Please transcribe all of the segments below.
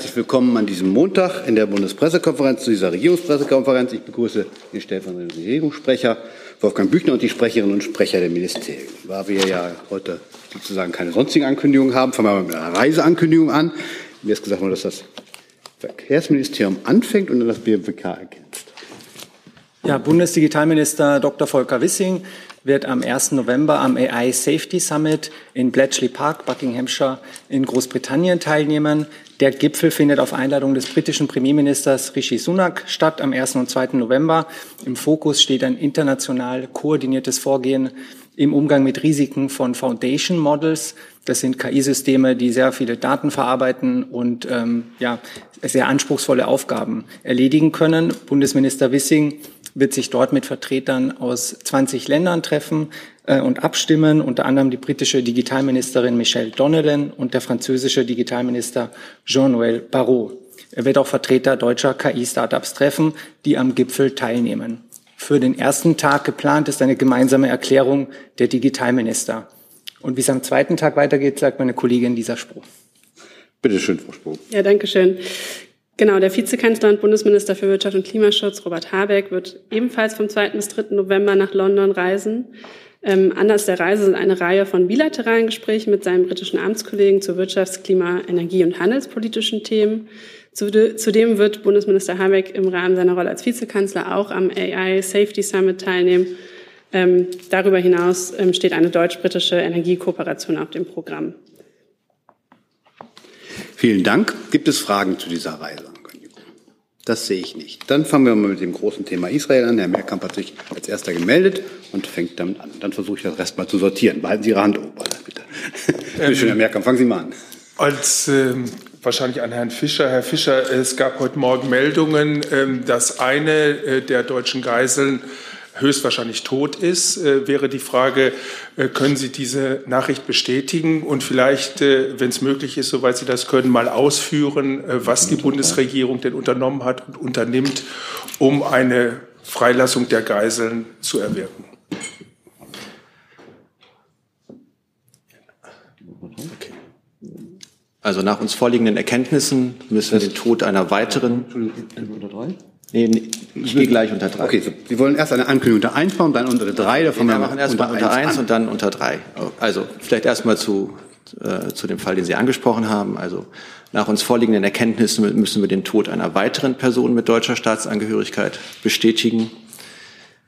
herzlich willkommen an diesem Montag in der Bundespressekonferenz zu dieser Regierungspressekonferenz. Ich begrüße den stellvertretenden Regierungssprecher Wolfgang Büchner und die Sprecherinnen und Sprecher der Ministerien. Da wir ja heute sozusagen keine sonstigen Ankündigungen haben, fangen wir mal mit einer Reiseankündigung an. Mir ist gesagt worden, dass das Verkehrsministerium anfängt und dann das BMWK ergänzt. Ja, Bundesdigitalminister Dr. Volker Wissing wird am 1. November am AI Safety Summit in Bletchley Park, Buckinghamshire in Großbritannien teilnehmen. Der Gipfel findet auf Einladung des britischen Premierministers Rishi Sunak statt am 1. und 2. November. Im Fokus steht ein international koordiniertes Vorgehen im Umgang mit Risiken von Foundation Models. Das sind KI-Systeme, die sehr viele Daten verarbeiten und ähm, ja, sehr anspruchsvolle Aufgaben erledigen können. Bundesminister Wissing wird sich dort mit Vertretern aus 20 Ländern treffen äh, und abstimmen, unter anderem die britische Digitalministerin Michelle Donelan und der französische Digitalminister Jean-Noël Barrot. Er wird auch Vertreter deutscher KI-Startups treffen, die am Gipfel teilnehmen. Für den ersten Tag geplant ist eine gemeinsame Erklärung der Digitalminister. Und wie es am zweiten Tag weitergeht, sagt meine Kollegin Lisa Spruch. Bitte schön, Frau Spruch. Ja, danke schön. Genau, der Vizekanzler und Bundesminister für Wirtschaft und Klimaschutz, Robert Habeck, wird ebenfalls vom 2. bis 3. November nach London reisen. Ähm, Anlass der Reise sind eine Reihe von bilateralen Gesprächen mit seinen britischen Amtskollegen zu Wirtschafts-, Klima-, Energie- und handelspolitischen Themen. Zudem wird Bundesminister Habeck im Rahmen seiner Rolle als Vizekanzler auch am AI Safety Summit teilnehmen. Ähm, darüber hinaus ähm, steht eine deutsch-britische Energiekooperation auf dem Programm. Vielen Dank. Gibt es Fragen zu dieser Reise? Das sehe ich nicht. Dann fangen wir mal mit dem großen Thema Israel an. Herr Mehrkamp hat sich als erster gemeldet und fängt damit an. Dann versuche ich das Rest mal zu sortieren. Behalten Sie Ihre Hand oben, bitte. Bitte schön, Herr Mehrkamp, fangen Sie mal an. Als ähm, wahrscheinlich an Herrn Fischer. Herr Fischer, es gab heute Morgen Meldungen, ähm, dass eine äh, der deutschen Geiseln höchstwahrscheinlich tot ist, äh, wäre die Frage, äh, können Sie diese Nachricht bestätigen und vielleicht, äh, wenn es möglich ist, soweit Sie das können, mal ausführen, äh, was die Bundesregierung denn unternommen hat und unternimmt, um eine Freilassung der Geiseln zu erwirken? Also nach uns vorliegenden Erkenntnissen müssen wir den Tod einer weiteren. Nee, nee, ich gehe gleich unter drei. Okay, so, Sie wollen erst eine Ankündigung unter eins machen, dann unter drei. Davon wir machen erst mal unter eins und dann unter drei. Also vielleicht erst mal zu, äh, zu dem Fall, den Sie angesprochen haben. Also nach uns vorliegenden Erkenntnissen müssen wir den Tod einer weiteren Person mit deutscher Staatsangehörigkeit bestätigen.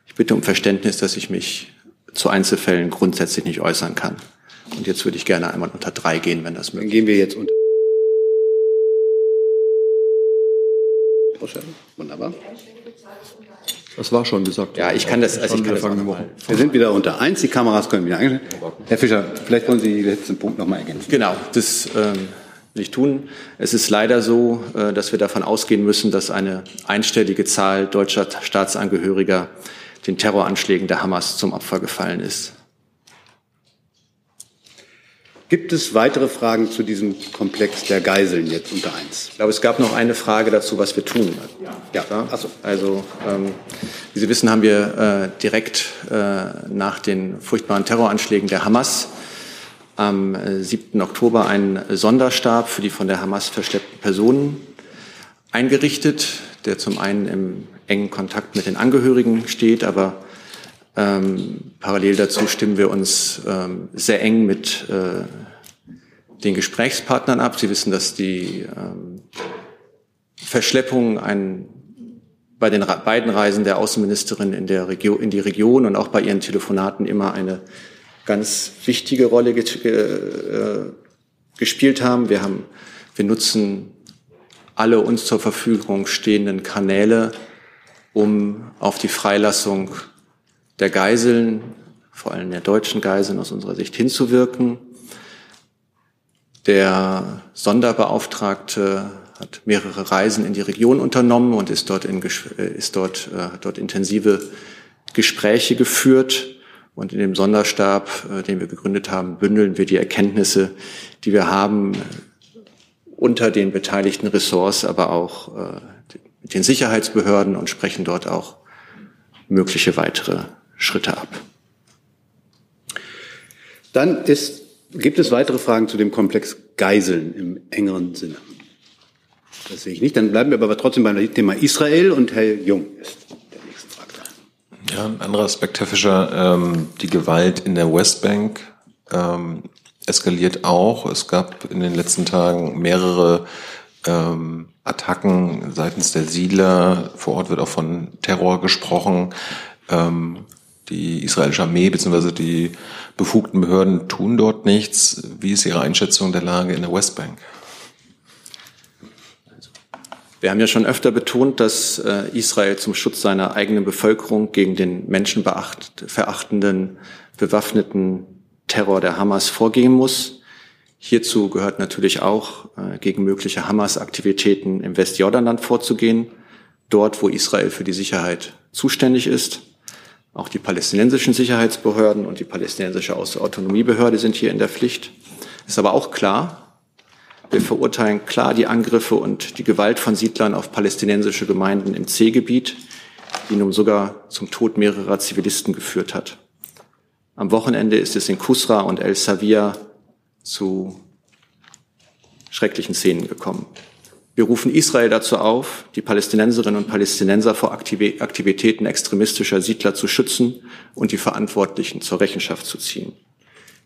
Ich bitte um Verständnis, dass ich mich zu Einzelfällen grundsätzlich nicht äußern kann. Und jetzt würde ich gerne einmal unter drei gehen, wenn das möglich ist. Dann gehen wir jetzt unter. Wunderbar. Das war schon gesagt. Ja, ich kann das. Also ich kann das wir sind wieder unter eins. Die Kameras können wieder eingestellt. Herr Fischer, vielleicht wollen Sie den letzten Punkt noch mal ergänzen. Genau, das ähm, will ich tun. Es ist leider so, äh, dass wir davon ausgehen müssen, dass eine einstellige Zahl deutscher Staatsangehöriger den Terroranschlägen der Hamas zum Opfer gefallen ist. Gibt es weitere Fragen zu diesem Komplex der Geiseln jetzt unter eins? Ich glaube, es gab noch eine Frage dazu, was wir tun. Ja. ja. Achso. Also, ähm, wie Sie wissen, haben wir äh, direkt äh, nach den furchtbaren Terroranschlägen der Hamas am äh, 7. Oktober einen Sonderstab für die von der Hamas verschleppten Personen eingerichtet, der zum einen im engen Kontakt mit den Angehörigen steht, aber ähm, parallel dazu stimmen wir uns ähm, sehr eng mit äh, den Gesprächspartnern ab. Sie wissen, dass die ähm, Verschleppung ein, bei den beiden Reisen der Außenministerin in, der Region, in die Region und auch bei ihren Telefonaten immer eine ganz wichtige Rolle äh, gespielt haben. Wir, haben. wir nutzen alle uns zur Verfügung stehenden Kanäle, um auf die Freilassung der Geiseln, vor allem der deutschen Geiseln aus unserer Sicht hinzuwirken. Der Sonderbeauftragte hat mehrere Reisen in die Region unternommen und ist dort, in, äh, ist dort, äh, dort intensive Gespräche geführt. Und in dem Sonderstab, äh, den wir gegründet haben, bündeln wir die Erkenntnisse, die wir haben unter den beteiligten Ressorts, aber auch mit den Sicherheitsbehörden und sprechen dort auch mögliche weitere Schritte ab. Dann ist, gibt es weitere Fragen zu dem Komplex Geiseln im engeren Sinne? Das sehe ich nicht. Dann bleiben wir aber trotzdem beim Thema Israel und Herr Jung ist der nächste Fragender. Ja, ein anderer Aspekt, Herr Fischer, ähm, die Gewalt in der Westbank ähm, eskaliert auch. Es gab in den letzten Tagen mehrere ähm, Attacken seitens der Siedler. Vor Ort wird auch von Terror gesprochen. Ähm, die israelische Armee bzw. die befugten Behörden tun dort nichts. Wie ist Ihre Einschätzung der Lage in der Westbank? Wir haben ja schon öfter betont, dass äh, Israel zum Schutz seiner eigenen Bevölkerung gegen den menschenverachtenden, bewaffneten Terror der Hamas vorgehen muss. Hierzu gehört natürlich auch, äh, gegen mögliche Hamas-Aktivitäten im Westjordanland vorzugehen, dort, wo Israel für die Sicherheit zuständig ist. Auch die palästinensischen Sicherheitsbehörden und die palästinensische Autonomiebehörde sind hier in der Pflicht. Ist aber auch klar, wir verurteilen klar die Angriffe und die Gewalt von Siedlern auf palästinensische Gemeinden im C-Gebiet, die nun sogar zum Tod mehrerer Zivilisten geführt hat. Am Wochenende ist es in Kusra und El Savia zu schrecklichen Szenen gekommen. Wir rufen Israel dazu auf, die Palästinenserinnen und Palästinenser vor Aktivitäten extremistischer Siedler zu schützen und die Verantwortlichen zur Rechenschaft zu ziehen.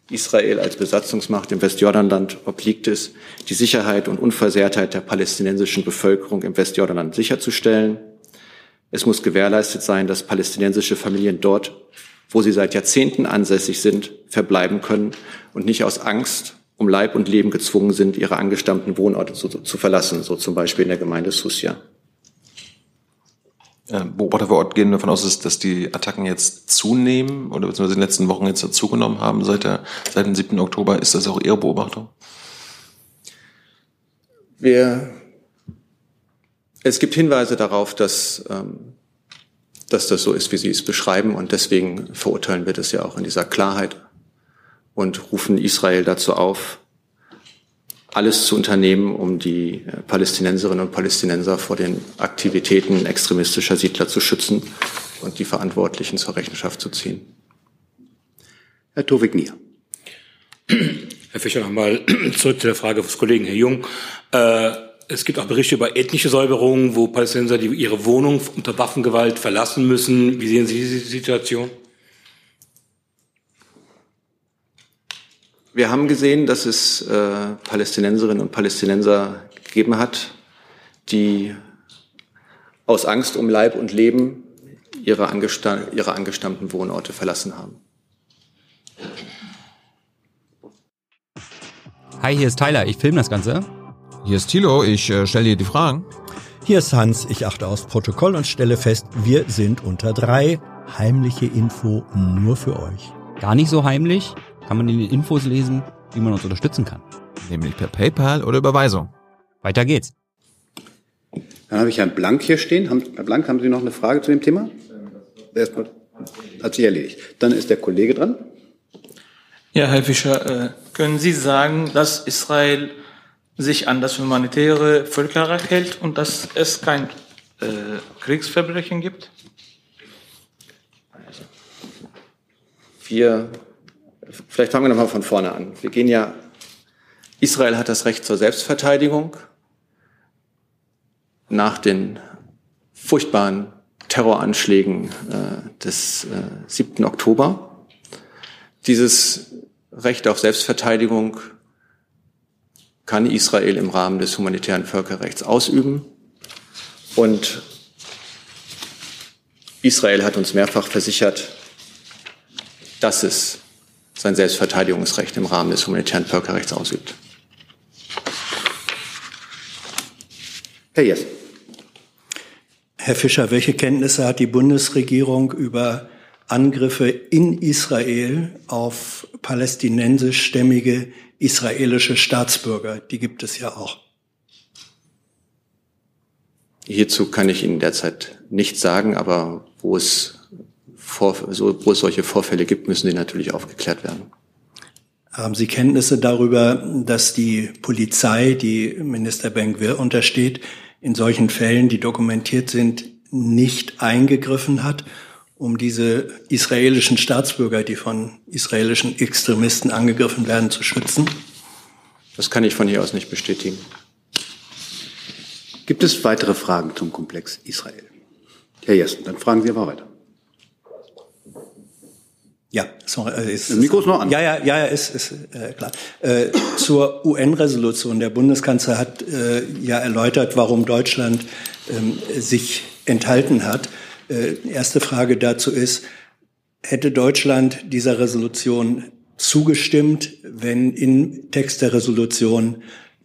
Israel als Besatzungsmacht im Westjordanland obliegt es, die Sicherheit und Unversehrtheit der palästinensischen Bevölkerung im Westjordanland sicherzustellen. Es muss gewährleistet sein, dass palästinensische Familien dort, wo sie seit Jahrzehnten ansässig sind, verbleiben können und nicht aus Angst um Leib und Leben gezwungen sind, ihre angestammten Wohnorte zu, zu verlassen, so zum Beispiel in der Gemeinde Susia. Beobachter vor Ort gehen davon aus, dass die Attacken jetzt zunehmen oder beziehungsweise in den letzten Wochen jetzt zugenommen haben seit, der, seit dem 7. Oktober. Ist das auch Ihre Beobachtung? Wir, es gibt Hinweise darauf, dass, ähm, dass das so ist, wie Sie es beschreiben und deswegen verurteilen wir das ja auch in dieser Klarheit und rufen Israel dazu auf, alles zu unternehmen, um die äh, Palästinenserinnen und Palästinenser vor den Aktivitäten extremistischer Siedler zu schützen und die Verantwortlichen zur Rechenschaft zu ziehen. Herr Tovik Nier. Herr Fischer, nochmal zurück zu der Frage des Kollegen Herr Jung. Äh, es gibt auch Berichte über ethnische Säuberungen, wo Palästinenser ihre Wohnung unter Waffengewalt verlassen müssen. Wie sehen Sie diese Situation? Wir haben gesehen, dass es äh, Palästinenserinnen und Palästinenser gegeben hat, die aus Angst um Leib und Leben ihre, angesta ihre angestammten Wohnorte verlassen haben. Hi, hier ist Tyler, ich filme das Ganze. Hier ist Thilo, ich äh, stelle dir die Fragen. Hier ist Hans, ich achte aufs Protokoll und stelle fest, wir sind unter drei. Heimliche Info nur für euch. Gar nicht so heimlich, kann man in den Infos lesen, wie man uns unterstützen kann. Nämlich per PayPal oder Überweisung. Weiter geht's. Dann habe ich Herrn Blank hier stehen. Herr Blank, haben Sie noch eine Frage zu dem Thema? Erstmal hat sich erledigt. Dann ist der Kollege dran. Ja, Herr Fischer, äh, können Sie sagen, dass Israel sich an das humanitäre Völkerrecht hält und dass es kein äh, Kriegsverbrechen gibt? Wir Vielleicht fangen wir nochmal von vorne an. Wir gehen ja, Israel hat das Recht zur Selbstverteidigung nach den furchtbaren Terroranschlägen äh, des äh, 7. Oktober. Dieses Recht auf Selbstverteidigung kann Israel im Rahmen des humanitären Völkerrechts ausüben. Und Israel hat uns mehrfach versichert, dass es sein Selbstverteidigungsrecht im Rahmen des humanitären Völkerrechts ausübt. Herr Jess. Herr Fischer, welche Kenntnisse hat die Bundesregierung über Angriffe in Israel auf palästinensischstämmige israelische Staatsbürger? Die gibt es ja auch. Hierzu kann ich Ihnen derzeit nichts sagen, aber wo es vor, so, wo es solche Vorfälle gibt, müssen die natürlich aufgeklärt werden. Haben Sie Kenntnisse darüber, dass die Polizei, die Minister Benkwir untersteht, in solchen Fällen, die dokumentiert sind, nicht eingegriffen hat, um diese israelischen Staatsbürger, die von israelischen Extremisten angegriffen werden, zu schützen? Das kann ich von hier aus nicht bestätigen. Gibt es weitere Fragen zum Komplex Israel? Herr Jessen, dann fragen Sie aber weiter. Ja, sorry, äh, ist, das Mikro ist noch an. Ja, ja, ja, ist, ist äh, klar. Äh, zur UN-Resolution. Der Bundeskanzler hat äh, ja erläutert, warum Deutschland ähm, sich enthalten hat. Äh, erste Frage dazu ist, hätte Deutschland dieser Resolution zugestimmt, wenn im Text der Resolution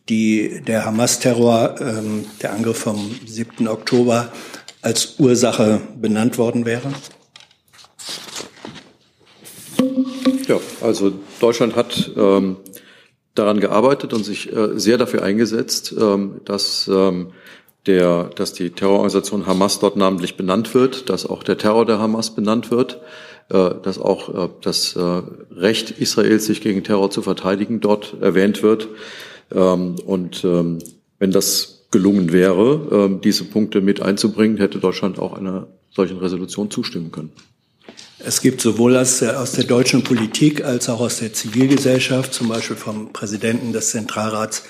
die, der Hamas-Terror, ähm, der Angriff vom 7. Oktober als Ursache benannt worden wäre? Ja, also Deutschland hat ähm, daran gearbeitet und sich äh, sehr dafür eingesetzt, ähm, dass, ähm, der, dass die Terrororganisation Hamas dort namentlich benannt wird, dass auch der Terror der Hamas benannt wird, äh, dass auch äh, das äh, Recht Israels, sich gegen Terror zu verteidigen, dort erwähnt wird. Ähm, und ähm, wenn das gelungen wäre, ähm, diese Punkte mit einzubringen, hätte Deutschland auch einer solchen Resolution zustimmen können. Es gibt sowohl aus der, aus der deutschen Politik als auch aus der Zivilgesellschaft, zum Beispiel vom Präsidenten des Zentralrats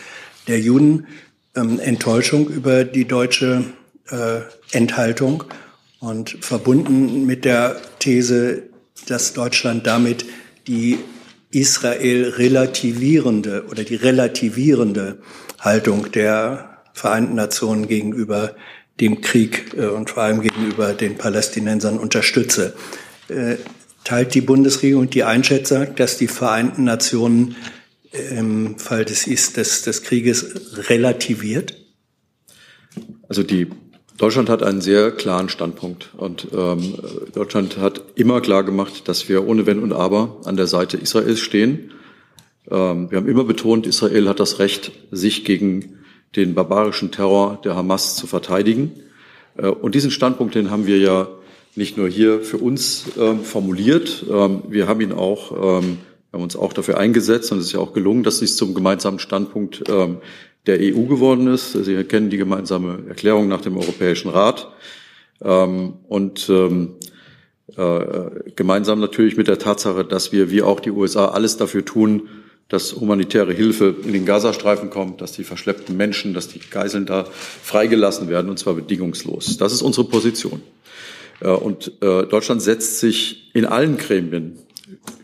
der Juden, ähm, Enttäuschung über die deutsche äh, Enthaltung und verbunden mit der These, dass Deutschland damit die Israel relativierende oder die relativierende Haltung der Vereinten Nationen gegenüber dem Krieg äh, und vor allem gegenüber den Palästinensern unterstütze. Äh, teilt die Bundesregierung die Einschätzung, dass die Vereinten Nationen im Fall des, des, des Krieges relativiert? Also die Deutschland hat einen sehr klaren Standpunkt und ähm, Deutschland hat immer klar gemacht, dass wir ohne Wenn und Aber an der Seite Israels stehen. Ähm, wir haben immer betont, Israel hat das Recht, sich gegen den barbarischen Terror der Hamas zu verteidigen. Äh, und diesen Standpunkt, den haben wir ja nicht nur hier für uns ähm, formuliert, ähm, wir haben ihn auch, ähm, haben uns auch dafür eingesetzt und es ist ja auch gelungen, dass dies zum gemeinsamen Standpunkt ähm, der EU geworden ist. Sie kennen die gemeinsame Erklärung nach dem Europäischen Rat. Ähm, und ähm, äh, gemeinsam natürlich mit der Tatsache, dass wir wie auch die USA alles dafür tun, dass humanitäre Hilfe in den Gazastreifen kommt, dass die verschleppten Menschen, dass die Geiseln da freigelassen werden, und zwar bedingungslos. Das ist unsere Position. Äh, und äh, Deutschland setzt sich in allen Gremien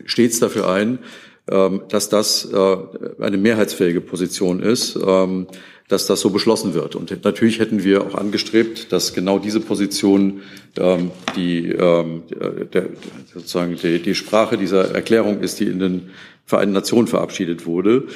stets dafür ein, ähm, dass das äh, eine mehrheitsfähige Position ist, ähm, dass das so beschlossen wird. Und natürlich hätten wir auch angestrebt, dass genau diese Position ähm, die, sozusagen die Sprache dieser Erklärung ist, die in den Vereinten Nationen verabschiedet wurde.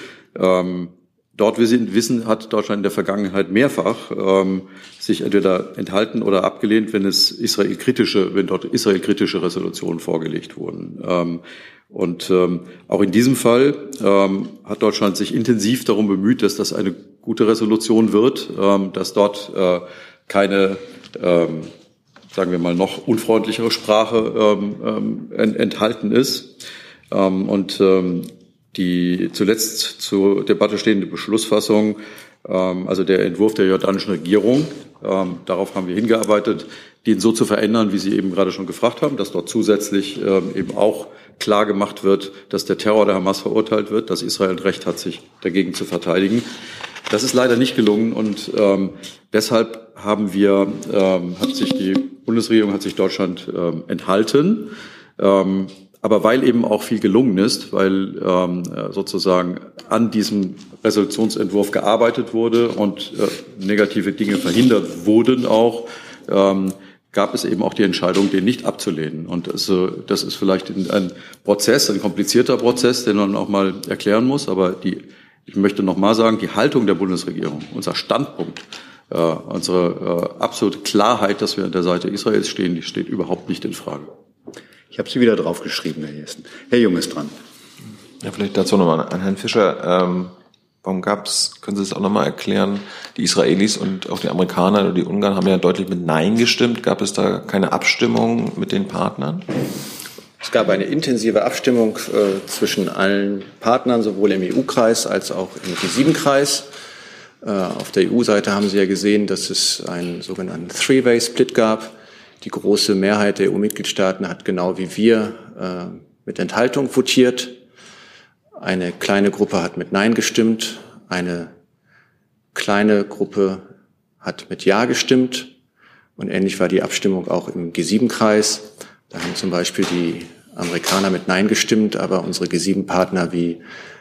Dort wissen, hat Deutschland in der Vergangenheit mehrfach ähm, sich entweder enthalten oder abgelehnt, wenn es israelkritische, wenn dort israelkritische Resolutionen vorgelegt wurden. Ähm, und ähm, auch in diesem Fall ähm, hat Deutschland sich intensiv darum bemüht, dass das eine gute Resolution wird, ähm, dass dort äh, keine, ähm, sagen wir mal, noch unfreundlichere Sprache ähm, ähm, enthalten ist. Ähm, und ähm, die zuletzt zur Debatte stehende Beschlussfassung, ähm, also der Entwurf der jordanischen Regierung, ähm, darauf haben wir hingearbeitet, den so zu verändern, wie Sie eben gerade schon gefragt haben, dass dort zusätzlich ähm, eben auch klar gemacht wird, dass der Terror der Hamas verurteilt wird, dass Israel Recht hat, sich dagegen zu verteidigen. Das ist leider nicht gelungen und ähm, deshalb haben wir, ähm, hat sich die Bundesregierung, hat sich Deutschland ähm, enthalten. Ähm, aber weil eben auch viel gelungen ist, weil ähm, sozusagen an diesem Resolutionsentwurf gearbeitet wurde und äh, negative Dinge verhindert wurden auch, ähm, gab es eben auch die Entscheidung, den nicht abzulehnen. Und das, das ist vielleicht ein Prozess, ein komplizierter Prozess, den man auch mal erklären muss. Aber die, ich möchte noch mal sagen, die Haltung der Bundesregierung, unser Standpunkt, äh, unsere äh, absolute Klarheit, dass wir an der Seite Israels stehen, die steht überhaupt nicht in Frage. Ich habe sie wieder draufgeschrieben, Herr Jessen. Herr Jung ist dran. Ja, vielleicht dazu nochmal an Herrn Fischer. Ähm, warum gab es, können Sie es auch nochmal erklären, die Israelis und auch die Amerikaner oder die Ungarn haben ja deutlich mit Nein gestimmt. Gab es da keine Abstimmung mit den Partnern? Es gab eine intensive Abstimmung äh, zwischen allen Partnern, sowohl im EU-Kreis als auch im G7-Kreis. Äh, auf der EU-Seite haben Sie ja gesehen, dass es einen sogenannten Three-Way-Split gab. Die große Mehrheit der EU-Mitgliedstaaten hat genau wie wir äh, mit Enthaltung votiert. Eine kleine Gruppe hat mit Nein gestimmt. Eine kleine Gruppe hat mit Ja gestimmt und ähnlich war die Abstimmung auch im G7-Kreis. Da haben zum Beispiel die Amerikaner mit Nein gestimmt, aber unsere G7-Partner wie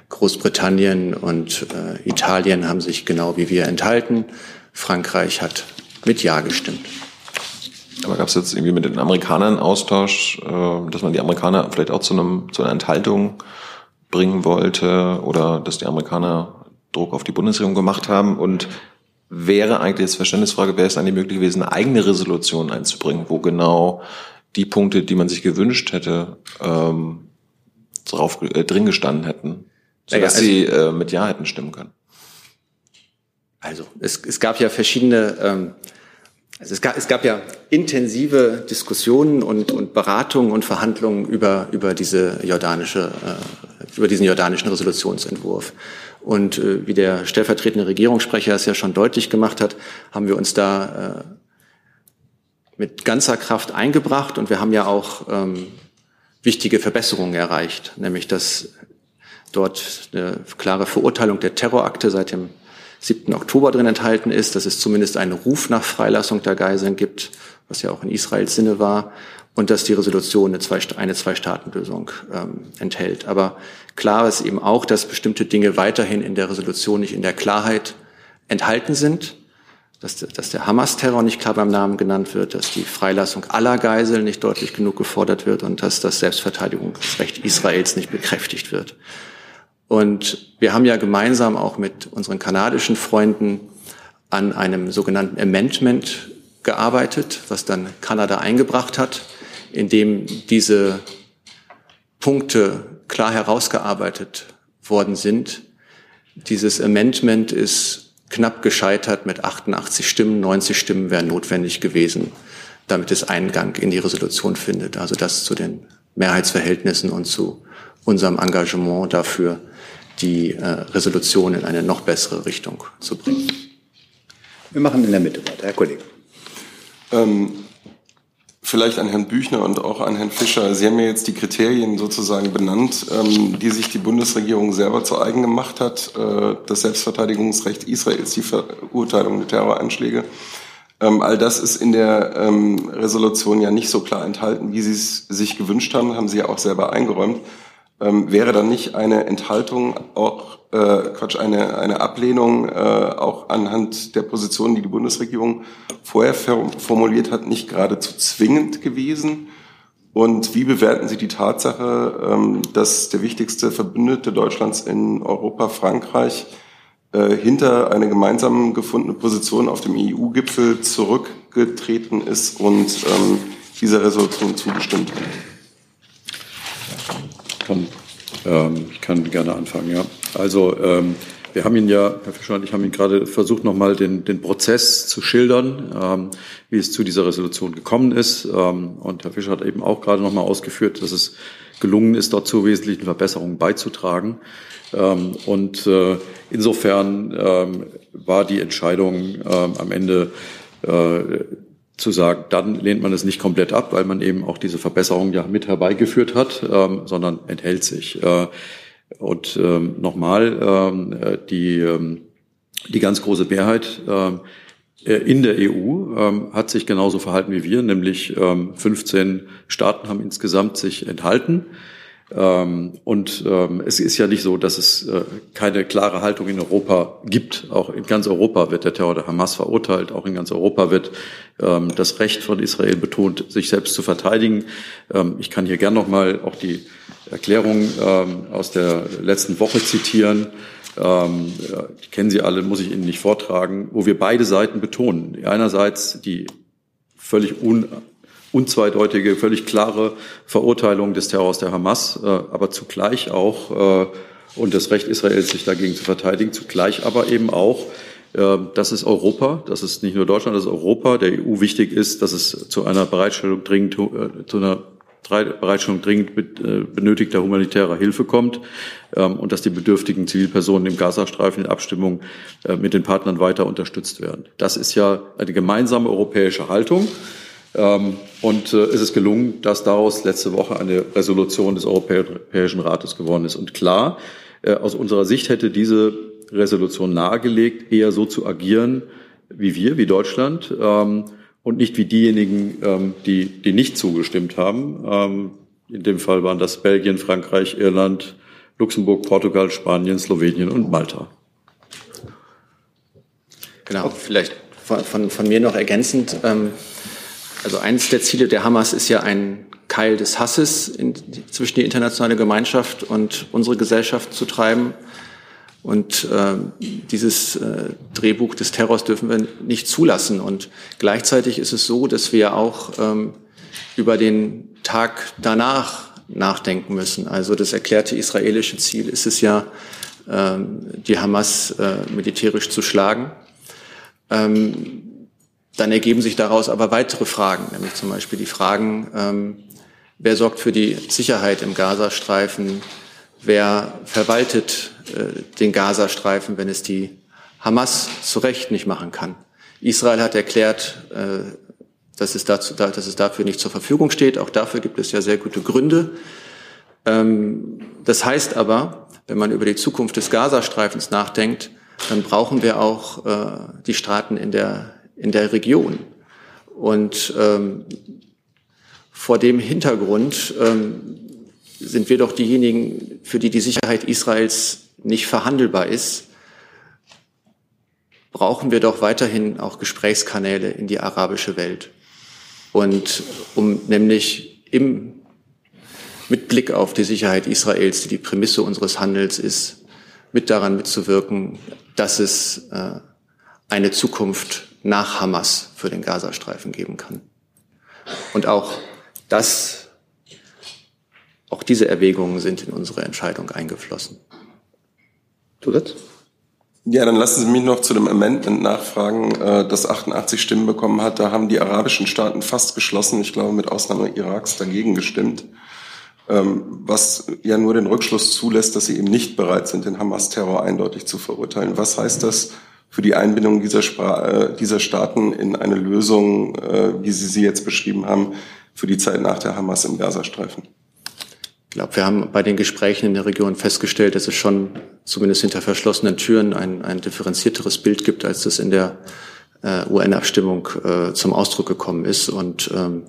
Großbritannien und äh, Italien haben sich genau wie wir enthalten. Frankreich hat mit Ja gestimmt. Aber gab es jetzt irgendwie mit den Amerikanern Austausch, äh, dass man die Amerikaner vielleicht auch zu, einem, zu einer Enthaltung bringen wollte oder dass die Amerikaner Druck auf die Bundesregierung gemacht haben? Und wäre eigentlich jetzt Verständnisfrage, wäre es eigentlich möglich gewesen, eine eigene Resolution einzubringen, wo genau die Punkte, die man sich gewünscht hätte, ähm, drauf äh, drin gestanden hätten, sodass also, sie äh, mit Ja hätten stimmen können? Also es, es gab ja verschiedene ähm, also es gab, es gab ja intensive Diskussionen und, und Beratungen und Verhandlungen über, über, diese jordanische, äh, über diesen jordanischen Resolutionsentwurf. Und äh, wie der stellvertretende Regierungssprecher es ja schon deutlich gemacht hat, haben wir uns da äh, mit ganzer Kraft eingebracht und wir haben ja auch ähm, wichtige Verbesserungen erreicht, nämlich dass dort eine klare Verurteilung der Terrorakte seit dem 7. Oktober drin enthalten ist, dass es zumindest einen Ruf nach Freilassung der Geiseln gibt, was ja auch in Israels Sinne war, und dass die Resolution eine, Zwei, eine Zwei-Staaten-Lösung ähm, enthält. Aber klar ist eben auch, dass bestimmte Dinge weiterhin in der Resolution nicht in der Klarheit enthalten sind, dass, dass der Hamas-Terror nicht klar beim Namen genannt wird, dass die Freilassung aller Geiseln nicht deutlich genug gefordert wird und dass das Selbstverteidigungsrecht Israels nicht bekräftigt wird. Und wir haben ja gemeinsam auch mit unseren kanadischen Freunden an einem sogenannten Amendment gearbeitet, was dann Kanada eingebracht hat, in dem diese Punkte klar herausgearbeitet worden sind. Dieses Amendment ist knapp gescheitert mit 88 Stimmen, 90 Stimmen wären notwendig gewesen, damit es Eingang in die Resolution findet. Also das zu den Mehrheitsverhältnissen und zu unserem Engagement dafür, die äh, Resolution in eine noch bessere Richtung zu bringen. Wir machen in der Mitte weiter. Herr Kollege. Ähm, vielleicht an Herrn Büchner und auch an Herrn Fischer. Sie haben ja jetzt die Kriterien sozusagen benannt, ähm, die sich die Bundesregierung selber zu eigen gemacht hat. Äh, das Selbstverteidigungsrecht Israels, die Verurteilung der Terroranschläge. Ähm, all das ist in der ähm, Resolution ja nicht so klar enthalten, wie Sie es sich gewünscht haben, haben Sie ja auch selber eingeräumt ähm, wäre dann nicht eine Enthaltung auch äh, Quatsch, eine, eine Ablehnung äh, auch anhand der Position, die die Bundesregierung vorher formuliert hat, nicht geradezu zwingend gewesen? Und wie bewerten Sie die Tatsache, ähm, dass der wichtigste Verbündete Deutschlands in Europa, Frankreich, äh, hinter eine gemeinsam gefundene Position auf dem EU-Gipfel zurückgetreten ist und ähm, dieser Resolution zugestimmt hat? Kann, ähm, ich kann gerne anfangen, ja. Also ähm, wir haben ihn ja, Herr Fischer und ich haben ihn gerade versucht, nochmal den, den Prozess zu schildern, ähm, wie es zu dieser Resolution gekommen ist. Ähm, und Herr Fischer hat eben auch gerade nochmal ausgeführt, dass es gelungen ist, dort zu wesentlichen Verbesserungen beizutragen. Ähm, und äh, insofern ähm, war die Entscheidung ähm, am Ende äh, zu sagen, dann lehnt man es nicht komplett ab, weil man eben auch diese Verbesserung ja mit herbeigeführt hat, ähm, sondern enthält sich. Äh, und ähm, nochmal, ähm, äh, die, ähm, die ganz große Mehrheit ähm, äh, in der EU ähm, hat sich genauso verhalten wie wir, nämlich ähm, 15 Staaten haben insgesamt sich enthalten. Ähm, und ähm, es ist ja nicht so, dass es äh, keine klare Haltung in Europa gibt. Auch in ganz Europa wird der Terror der Hamas verurteilt. Auch in ganz Europa wird ähm, das Recht von Israel betont, sich selbst zu verteidigen. Ähm, ich kann hier gern noch mal auch die Erklärung ähm, aus der letzten Woche zitieren. Ähm, die kennen Sie alle, muss ich Ihnen nicht vortragen, wo wir beide Seiten betonen. Einerseits die völlig un unzweideutige, völlig klare Verurteilung des Terrors der Hamas, äh, aber zugleich auch äh, und das Recht Israels, sich dagegen zu verteidigen, zugleich aber eben auch, äh, dass es Europa, dass es nicht nur Deutschland, dass es Europa, der EU wichtig ist, dass es zu einer Bereitstellung dringend, zu einer Bereitstellung dringend benötigter humanitärer Hilfe kommt ähm, und dass die bedürftigen Zivilpersonen im Gazastreifen in Abstimmung mit den Partnern weiter unterstützt werden. Das ist ja eine gemeinsame europäische Haltung. Ähm, und äh, es ist gelungen, dass daraus letzte Woche eine Resolution des Europäischen Rates geworden ist. Und klar, äh, aus unserer Sicht hätte diese Resolution nahegelegt, eher so zu agieren, wie wir, wie Deutschland, ähm, und nicht wie diejenigen, ähm, die, die nicht zugestimmt haben. Ähm, in dem Fall waren das Belgien, Frankreich, Irland, Luxemburg, Portugal, Spanien, Slowenien und Malta. Genau, vielleicht von, von, von mir noch ergänzend. Ähm, also eines der Ziele der Hamas ist ja ein Keil des Hasses in, zwischen die internationale Gemeinschaft und unsere Gesellschaft zu treiben. Und äh, dieses äh, Drehbuch des Terrors dürfen wir nicht zulassen. Und gleichzeitig ist es so, dass wir auch ähm, über den Tag danach nachdenken müssen. Also das erklärte israelische Ziel ist es ja, ähm, die Hamas äh, militärisch zu schlagen. Ähm, dann ergeben sich daraus aber weitere Fragen, nämlich zum Beispiel die Fragen, ähm, wer sorgt für die Sicherheit im Gazastreifen, wer verwaltet äh, den Gazastreifen, wenn es die Hamas zu Recht nicht machen kann. Israel hat erklärt, äh, dass es, dazu, dass es dafür nicht zur Verfügung steht. Auch dafür gibt es ja sehr gute Gründe. Ähm, das heißt aber, wenn man über die Zukunft des Gazastreifens nachdenkt, dann brauchen wir auch äh, die Staaten in der, in der Region. Und ähm, vor dem Hintergrund ähm, sind wir doch diejenigen, für die die Sicherheit Israels nicht verhandelbar ist, brauchen wir doch weiterhin auch Gesprächskanäle in die arabische Welt. Und um nämlich im, mit Blick auf die Sicherheit Israels, die die Prämisse unseres Handels ist, mit daran mitzuwirken, dass es äh, eine Zukunft nach Hamas für den Gazastreifen geben kann. Und auch das, auch diese Erwägungen sind in unsere Entscheidung eingeflossen. Zusatz? Ja, dann lassen Sie mich noch zu dem Amendment nachfragen, äh, das 88 Stimmen bekommen hat. Da haben die arabischen Staaten fast geschlossen, ich glaube mit Ausnahme Iraks, dagegen gestimmt, ähm, was ja nur den Rückschluss zulässt, dass sie eben nicht bereit sind, den Hamas-Terror eindeutig zu verurteilen. Was heißt das für die Einbindung dieser, Spra äh, dieser Staaten in eine Lösung, äh, wie Sie sie jetzt beschrieben haben, für die Zeit nach der Hamas im Gazastreifen? Ich glaube, wir haben bei den Gesprächen in der Region festgestellt, dass es schon zumindest hinter verschlossenen Türen ein, ein differenzierteres Bild gibt, als das in der äh, UN-Abstimmung äh, zum Ausdruck gekommen ist. Und ähm,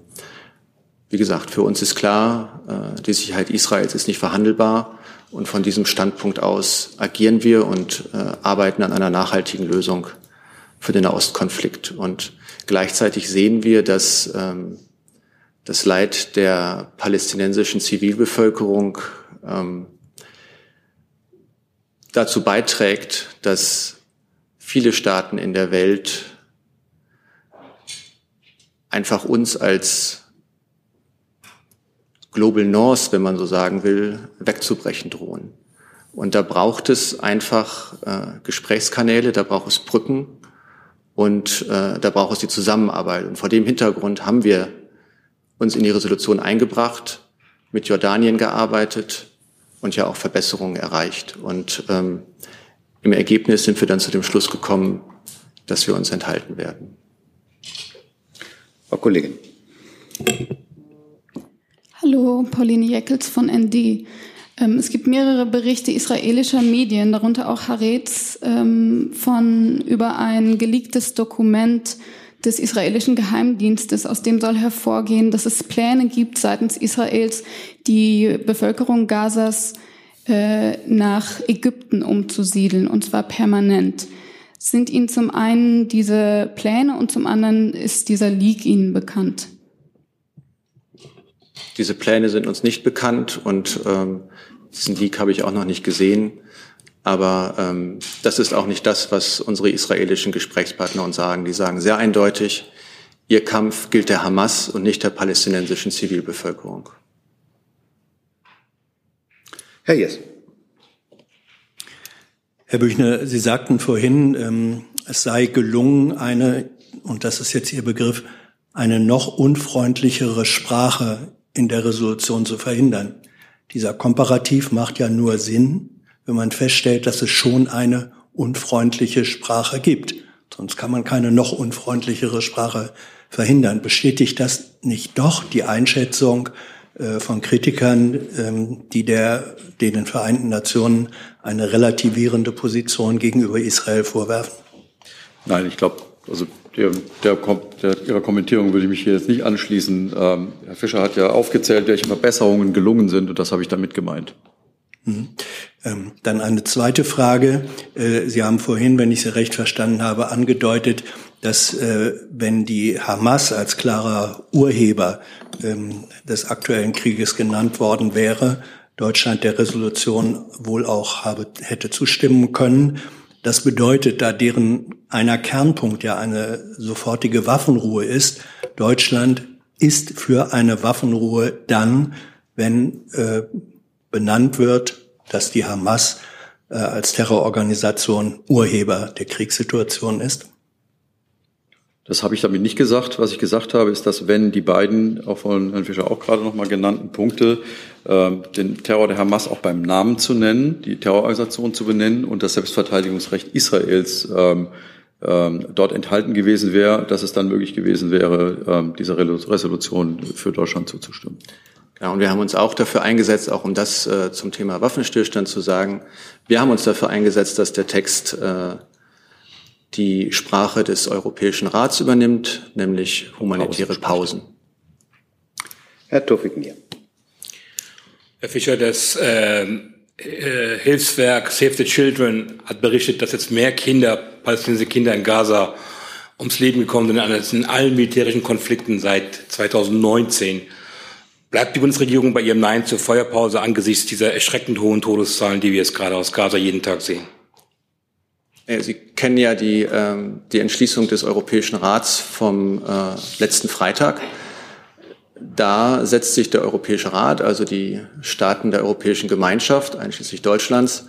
wie gesagt, für uns ist klar, äh, die Sicherheit Israels ist nicht verhandelbar. Und von diesem Standpunkt aus agieren wir und äh, arbeiten an einer nachhaltigen Lösung für den Nahostkonflikt. Und gleichzeitig sehen wir, dass ähm, das Leid der palästinensischen Zivilbevölkerung ähm, dazu beiträgt, dass viele Staaten in der Welt einfach uns als Global North, wenn man so sagen will, wegzubrechen drohen. Und da braucht es einfach äh, Gesprächskanäle, da braucht es Brücken und äh, da braucht es die Zusammenarbeit. Und vor dem Hintergrund haben wir uns in die Resolution eingebracht, mit Jordanien gearbeitet und ja auch Verbesserungen erreicht. Und ähm, im Ergebnis sind wir dann zu dem Schluss gekommen, dass wir uns enthalten werden. Frau Kollegin. Hallo, Pauline Jeckels von ND. Ähm, es gibt mehrere Berichte israelischer Medien, darunter auch Haaretz, ähm, von über ein geleaktes Dokument des israelischen Geheimdienstes, aus dem soll hervorgehen, dass es Pläne gibt seitens Israels, die Bevölkerung Gazas äh, nach Ägypten umzusiedeln, und zwar permanent. Sind Ihnen zum einen diese Pläne und zum anderen ist dieser Leak Ihnen bekannt? Diese Pläne sind uns nicht bekannt und ähm, diesen Leak habe ich auch noch nicht gesehen. Aber ähm, das ist auch nicht das, was unsere israelischen Gesprächspartner uns sagen. Die sagen sehr eindeutig, ihr Kampf gilt der Hamas und nicht der palästinensischen Zivilbevölkerung. Herr Jess. Herr Büchner, Sie sagten vorhin, ähm, es sei gelungen, eine, und das ist jetzt Ihr Begriff, eine noch unfreundlichere Sprache in der Resolution zu verhindern. Dieser Komparativ macht ja nur Sinn, wenn man feststellt, dass es schon eine unfreundliche Sprache gibt. Sonst kann man keine noch unfreundlichere Sprache verhindern. Bestätigt das nicht doch die Einschätzung äh, von Kritikern, ähm, die der, den Vereinten Nationen eine relativierende Position gegenüber Israel vorwerfen? Nein, ich glaube, Also der, der, der, Ihrer Kommentierung würde ich mich hier jetzt nicht anschließen. Ähm, Herr Fischer hat ja aufgezählt, welche Verbesserungen gelungen sind, und das habe ich damit gemeint. Mhm. Ähm, dann eine zweite Frage. Äh, Sie haben vorhin, wenn ich Sie recht verstanden habe, angedeutet, dass äh, wenn die Hamas als klarer Urheber ähm, des aktuellen Krieges genannt worden wäre, Deutschland der Resolution wohl auch habe, hätte zustimmen können. Das bedeutet, da deren einer Kernpunkt ja eine sofortige Waffenruhe ist, Deutschland ist für eine Waffenruhe dann, wenn äh, benannt wird, dass die Hamas äh, als Terrororganisation Urheber der Kriegssituation ist? Das habe ich damit nicht gesagt. Was ich gesagt habe, ist, dass wenn die beiden, auch von Herrn Fischer auch gerade noch mal genannten Punkte, äh, den Terror der Hamas auch beim Namen zu nennen, die Terrororganisation zu benennen und das Selbstverteidigungsrecht Israels ähm, ähm, dort enthalten gewesen wäre, dass es dann möglich gewesen wäre, ähm, dieser Resolution für Deutschland zuzustimmen. Genau, und wir haben uns auch dafür eingesetzt, auch um das äh, zum Thema Waffenstillstand zu sagen, wir haben uns dafür eingesetzt, dass der Text äh, die Sprache des Europäischen Rats übernimmt, nämlich humanitäre Pausen. Herr Tofik mir. Herr Fischer, das äh, äh, Hilfswerk Save the Children hat berichtet, dass jetzt mehr Kinder, palästinensische Kinder in Gaza ums Leben gekommen sind als in allen militärischen Konflikten seit 2019. Bleibt die Bundesregierung bei ihrem Nein zur Feuerpause angesichts dieser erschreckend hohen Todeszahlen, die wir jetzt gerade aus Gaza jeden Tag sehen? Äh, Sie kennen ja die, ähm, die Entschließung des Europäischen Rats vom äh, letzten Freitag. Da setzt sich der Europäische Rat, also die Staaten der Europäischen Gemeinschaft, einschließlich Deutschlands,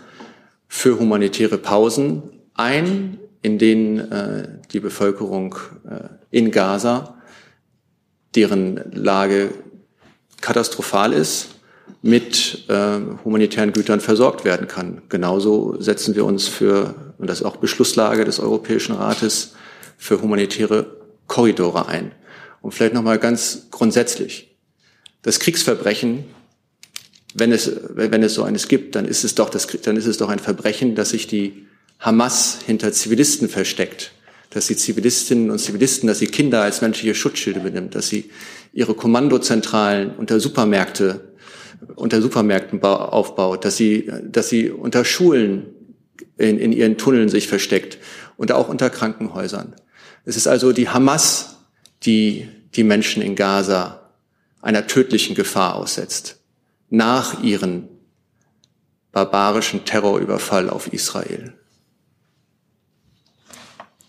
für humanitäre Pausen ein, in denen äh, die Bevölkerung äh, in Gaza, deren Lage katastrophal ist, mit äh, humanitären Gütern versorgt werden kann. Genauso setzen wir uns für, und das ist auch Beschlusslage des Europäischen Rates, für humanitäre Korridore ein. Und vielleicht nochmal ganz grundsätzlich. Das Kriegsverbrechen, wenn es, wenn es so eines gibt, dann ist es doch das, dann ist es doch ein Verbrechen, dass sich die Hamas hinter Zivilisten versteckt, dass sie Zivilistinnen und Zivilisten, dass sie Kinder als menschliche Schutzschilde benimmt, dass sie ihre Kommandozentralen unter Supermärkte unter Supermärkten aufbaut, dass sie, dass sie unter Schulen in, in ihren Tunneln sich versteckt und auch unter Krankenhäusern. Es ist also die Hamas, die die Menschen in Gaza einer tödlichen Gefahr aussetzt, nach ihren barbarischen Terrorüberfall auf Israel.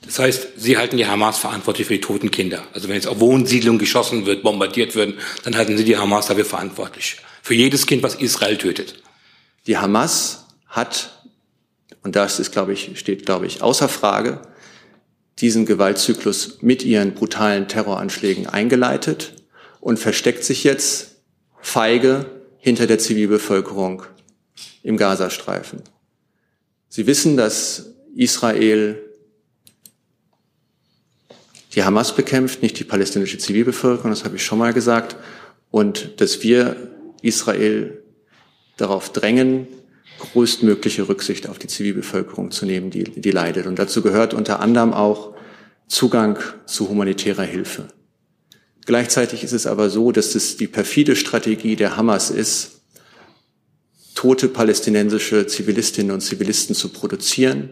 Das heißt, Sie halten die Hamas verantwortlich für die toten Kinder. Also wenn jetzt auf Wohnsiedlungen geschossen wird, bombardiert werden, dann halten Sie die Hamas dafür verantwortlich. Für jedes Kind, was Israel tötet. Die Hamas hat, und das ist, glaube ich, steht, glaube ich, außer Frage, diesen Gewaltzyklus mit ihren brutalen Terroranschlägen eingeleitet und versteckt sich jetzt feige hinter der Zivilbevölkerung im Gazastreifen. Sie wissen, dass Israel die Hamas bekämpft, nicht die palästinensische Zivilbevölkerung, das habe ich schon mal gesagt, und dass wir Israel darauf drängen, größtmögliche Rücksicht auf die Zivilbevölkerung zu nehmen, die, die leidet. Und dazu gehört unter anderem auch Zugang zu humanitärer Hilfe. Gleichzeitig ist es aber so, dass es die perfide Strategie der Hamas ist, tote palästinensische Zivilistinnen und Zivilisten zu produzieren,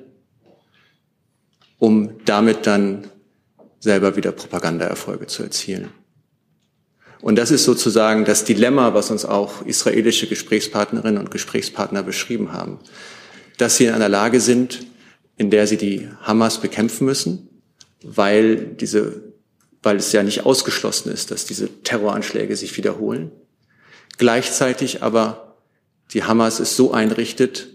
um damit dann selber wieder Propagandaerfolge zu erzielen. Und das ist sozusagen das Dilemma, was uns auch israelische Gesprächspartnerinnen und Gesprächspartner beschrieben haben, dass sie in einer Lage sind, in der sie die Hamas bekämpfen müssen, weil diese, weil es ja nicht ausgeschlossen ist, dass diese Terroranschläge sich wiederholen. Gleichzeitig aber die Hamas es so einrichtet,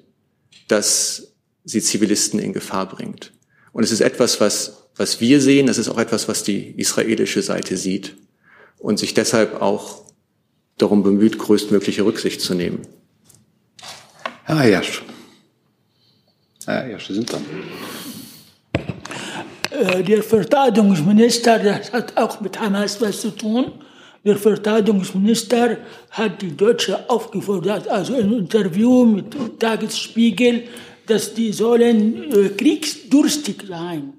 dass sie Zivilisten in Gefahr bringt. Und es ist etwas, was was wir sehen, das ist auch etwas, was die israelische Seite sieht und sich deshalb auch darum bemüht, größtmögliche Rücksicht zu nehmen. Herr Jasch. Herr Jasch, Sie sind dran. Äh, der Verteidigungsminister, das hat auch mit Hamas was zu tun. Der Verteidigungsminister hat die Deutsche aufgefordert, also im Interview mit Tagesspiegel, dass die sollen äh, kriegsdurstig sein.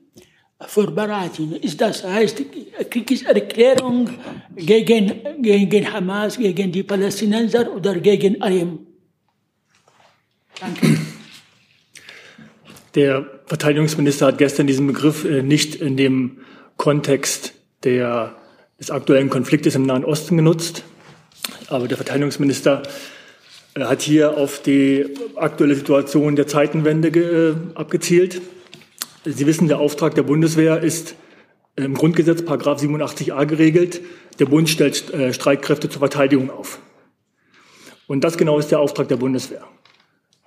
Vorbereiten. Ist das heißt Kriegserklärung gegen, gegen Hamas, gegen die Palästinenser oder gegen Arim? Danke. Der Verteidigungsminister hat gestern diesen Begriff äh, nicht in dem Kontext der, des aktuellen Konfliktes im Nahen Osten genutzt. Aber der Verteidigungsminister äh, hat hier auf die aktuelle Situation der Zeitenwende äh, abgezielt. Sie wissen, der Auftrag der Bundeswehr ist im Grundgesetz Paragraph 87a geregelt. Der Bund stellt äh, Streitkräfte zur Verteidigung auf. Und das genau ist der Auftrag der Bundeswehr.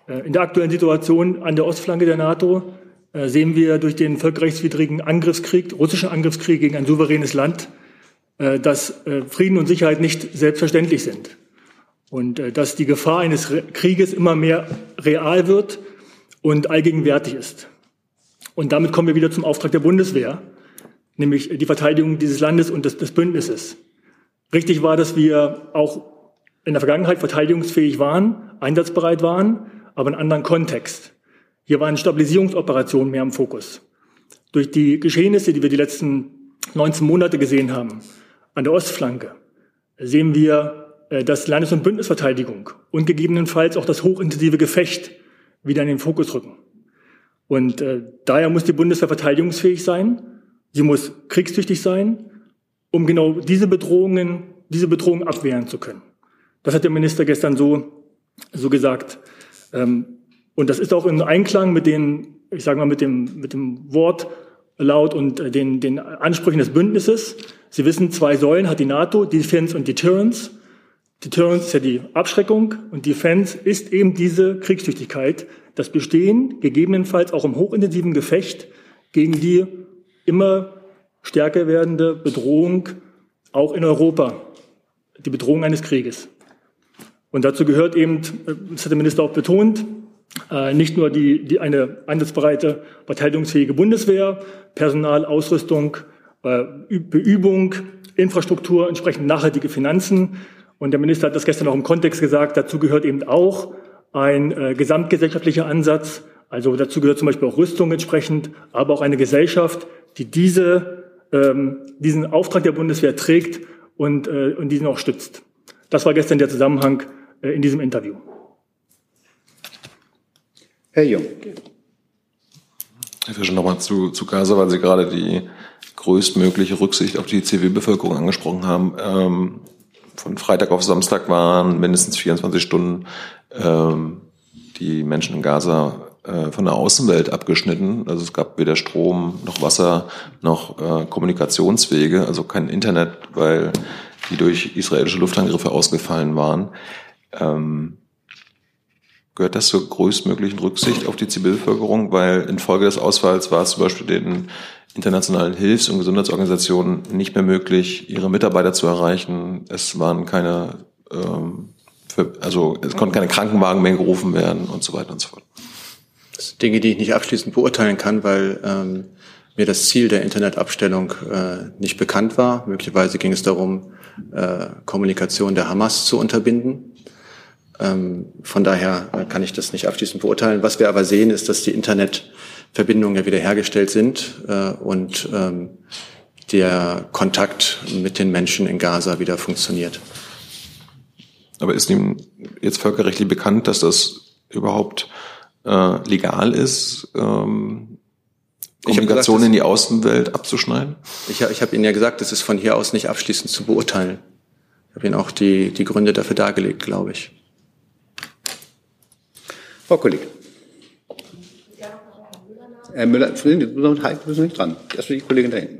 Äh, in der aktuellen Situation an der Ostflanke der NATO äh, sehen wir durch den völkerrechtswidrigen Angriffskrieg, russischen Angriffskrieg gegen ein souveränes Land, äh, dass äh, Frieden und Sicherheit nicht selbstverständlich sind. Und äh, dass die Gefahr eines Re Krieges immer mehr real wird und allgegenwärtig ist. Und damit kommen wir wieder zum Auftrag der Bundeswehr, nämlich die Verteidigung dieses Landes und des, des Bündnisses. Richtig war, dass wir auch in der Vergangenheit verteidigungsfähig waren, einsatzbereit waren, aber in einem anderen Kontext. Hier waren Stabilisierungsoperationen mehr im Fokus. Durch die Geschehnisse, die wir die letzten 19 Monate gesehen haben, an der Ostflanke, sehen wir, äh, dass Landes- und Bündnisverteidigung und gegebenenfalls auch das hochintensive Gefecht wieder in den Fokus rücken. Und äh, daher muss die Bundeswehr verteidigungsfähig sein. Sie muss kriegstüchtig sein, um genau diese Bedrohungen, diese Bedrohungen abwehren zu können. Das hat der Minister gestern so, so gesagt. Ähm, und das ist auch in Einklang mit den, ich sage mal, mit dem, mit dem Wortlaut und äh, den, den Ansprüchen des Bündnisses. Sie wissen, zwei Säulen hat die NATO, Defense und Deterrence. Deterrence ist ja die Abschreckung und Defense ist eben diese Kriegstüchtigkeit, das Bestehen, gegebenenfalls auch im hochintensiven Gefecht gegen die immer stärker werdende Bedrohung auch in Europa, die Bedrohung eines Krieges. Und dazu gehört eben, das hat der Minister auch betont, äh, nicht nur die, die eine einsatzbereite, verteidigungsfähige Bundeswehr, Personal, Ausrüstung, äh, Beübung, Infrastruktur, entsprechend nachhaltige Finanzen. Und der Minister hat das gestern auch im Kontext gesagt, dazu gehört eben auch ein äh, gesamtgesellschaftlicher Ansatz. Also dazu gehört zum Beispiel auch Rüstung entsprechend, aber auch eine Gesellschaft, die diese, ähm, diesen Auftrag der Bundeswehr trägt und, äh, und diesen auch stützt. Das war gestern der Zusammenhang äh, in diesem Interview. Herr Jung. Herr Fischer, nochmal zu, zu Gaza, weil Sie gerade die größtmögliche Rücksicht auf die Zivilbevölkerung angesprochen haben. Ähm, von Freitag auf Samstag waren mindestens 24 Stunden ähm, die Menschen in Gaza äh, von der Außenwelt abgeschnitten. Also es gab weder Strom noch Wasser noch äh, Kommunikationswege, also kein Internet, weil die durch israelische Luftangriffe ausgefallen waren. Ähm, gehört das zur größtmöglichen Rücksicht auf die Zivilbevölkerung? Weil infolge des Ausfalls war es zum Beispiel den internationalen Hilfs- und Gesundheitsorganisationen nicht mehr möglich, ihre Mitarbeiter zu erreichen. Es waren keine, ähm, für, also es konnten keine Krankenwagen mehr gerufen werden und so weiter und so fort. Das sind Dinge, die ich nicht abschließend beurteilen kann, weil ähm, mir das Ziel der Internetabstellung äh, nicht bekannt war. Möglicherweise ging es darum, äh, Kommunikation der Hamas zu unterbinden. Ähm, von daher äh, kann ich das nicht abschließend beurteilen. Was wir aber sehen, ist, dass die Internetverbindungen ja wiederhergestellt sind äh, und ähm, der Kontakt mit den Menschen in Gaza wieder funktioniert. Aber ist Ihnen jetzt völkerrechtlich bekannt, dass das überhaupt äh, legal ist, ähm, Kommunikation gesagt, in die Außenwelt abzuschneiden? Ich, ich habe Ihnen ja gesagt, das ist von hier aus nicht abschließend zu beurteilen. Ich habe Ihnen auch die, die Gründe dafür dargelegt, glaube ich. Frau Kollegin. Herr Müller, du bist nicht dran. Erst die Kollegin da hinten.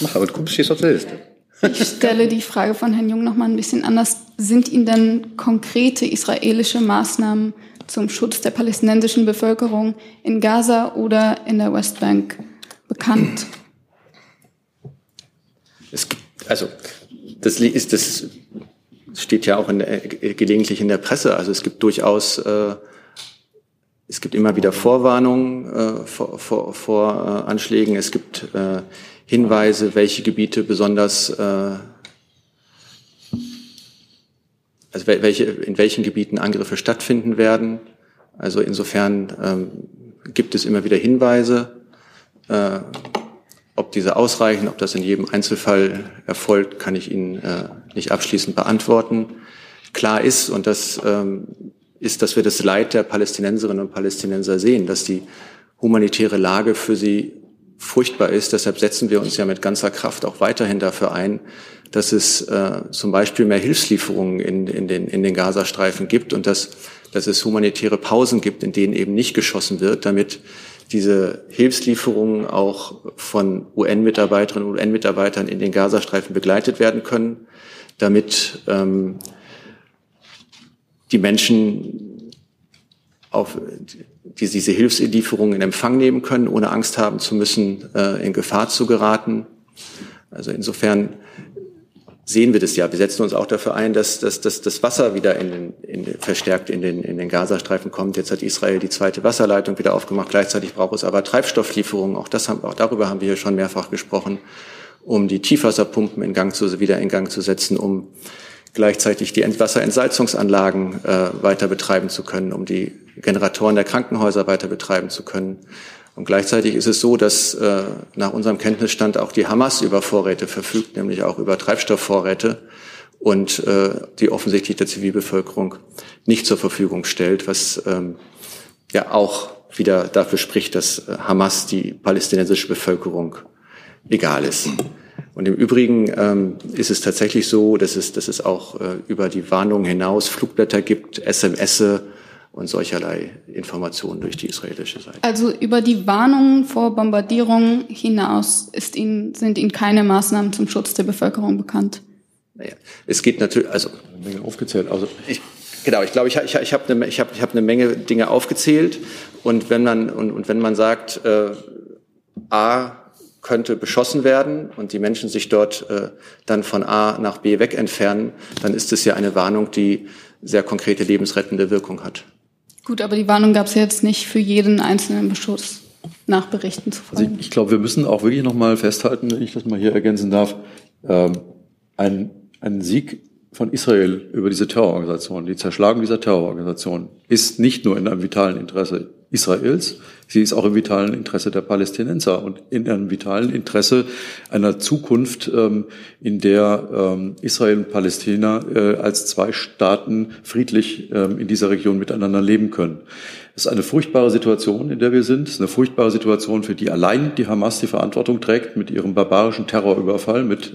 Mach, aber du stehst auf der Liste. Ich stelle die Frage von Herrn Jung noch mal ein bisschen anders. Sind Ihnen denn konkrete israelische Maßnahmen zum Schutz der palästinensischen Bevölkerung in Gaza oder in der Westbank bekannt? Es gibt, also das ist das steht ja auch in der, gelegentlich in der Presse. Also es gibt durchaus äh, es gibt immer wieder Vorwarnungen äh, vor, vor, vor äh, Anschlägen. Es gibt äh, Hinweise, welche Gebiete besonders, äh, also welche, in welchen Gebieten Angriffe stattfinden werden. Also insofern ähm, gibt es immer wieder Hinweise. Äh, ob diese ausreichen, ob das in jedem Einzelfall erfolgt, kann ich Ihnen äh, nicht abschließend beantworten. Klar ist, und das ähm, ist, dass wir das Leid der Palästinenserinnen und Palästinenser sehen, dass die humanitäre Lage für sie furchtbar ist. Deshalb setzen wir uns ja mit ganzer Kraft auch weiterhin dafür ein, dass es äh, zum Beispiel mehr Hilfslieferungen in, in, den, in den Gazastreifen gibt und dass, dass es humanitäre Pausen gibt, in denen eben nicht geschossen wird, damit diese Hilfslieferungen auch von UN-Mitarbeiterinnen und UN-Mitarbeitern in den Gazastreifen begleitet werden können, damit ähm, die Menschen auf die diese Hilfslieferungen in Empfang nehmen können, ohne Angst haben zu müssen, äh, in Gefahr zu geraten. Also insofern sehen wir das ja. Wir setzen uns auch dafür ein, dass, dass, dass das Wasser wieder in den, in, verstärkt in den, in den Gazastreifen kommt. Jetzt hat Israel die zweite Wasserleitung wieder aufgemacht. Gleichzeitig braucht es aber Treibstofflieferungen. Auch, das haben, auch darüber haben wir hier schon mehrfach gesprochen, um die Tiefwasserpumpen in Gang zu, wieder in Gang zu setzen, um gleichzeitig die Wasserentsalzungsanlagen äh, weiter betreiben zu können, um die Generatoren der Krankenhäuser weiter betreiben zu können. Und gleichzeitig ist es so, dass äh, nach unserem Kenntnisstand auch die Hamas über Vorräte verfügt, nämlich auch über Treibstoffvorräte und äh, die offensichtlich der Zivilbevölkerung nicht zur Verfügung stellt, was ähm, ja auch wieder dafür spricht, dass äh, Hamas die palästinensische Bevölkerung egal ist. Und im Übrigen ähm, ist es tatsächlich so, dass es, dass es auch äh, über die Warnungen hinaus Flugblätter gibt, SMS, und solcherlei Informationen durch die israelische Seite. Also über die Warnungen vor Bombardierungen hinaus ist Ihnen, sind Ihnen keine Maßnahmen zum Schutz der Bevölkerung bekannt? Naja, es geht natürlich, also eine Menge aufgezählt. Also ich, genau, ich glaube, ich, ich, ich habe eine, ich hab, ich hab eine Menge Dinge aufgezählt und wenn man und, und wenn man sagt, äh, a könnte beschossen werden und die Menschen sich dort äh, dann von A nach B weg entfernen, dann ist es ja eine Warnung, die sehr konkrete lebensrettende Wirkung hat. Gut, aber die Warnung gab es jetzt nicht für jeden einzelnen Beschuss nach Berichten zu Also ich, ich glaube, wir müssen auch wirklich noch mal festhalten, wenn ich das mal hier ergänzen darf, ähm, ein, ein Sieg von Israel über diese Terrororganisation, die Zerschlagung dieser Terrororganisation, ist nicht nur in einem vitalen Interesse Israels, sie ist auch im vitalen Interesse der Palästinenser und in einem vitalen Interesse einer Zukunft, ähm, in der ähm, Israel und Palästina äh, als zwei Staaten friedlich ähm, in dieser Region miteinander leben können. Es ist eine furchtbare Situation, in der wir sind. Es ist eine furchtbare Situation, für die allein die Hamas die Verantwortung trägt mit ihrem barbarischen Terrorüberfall, mit,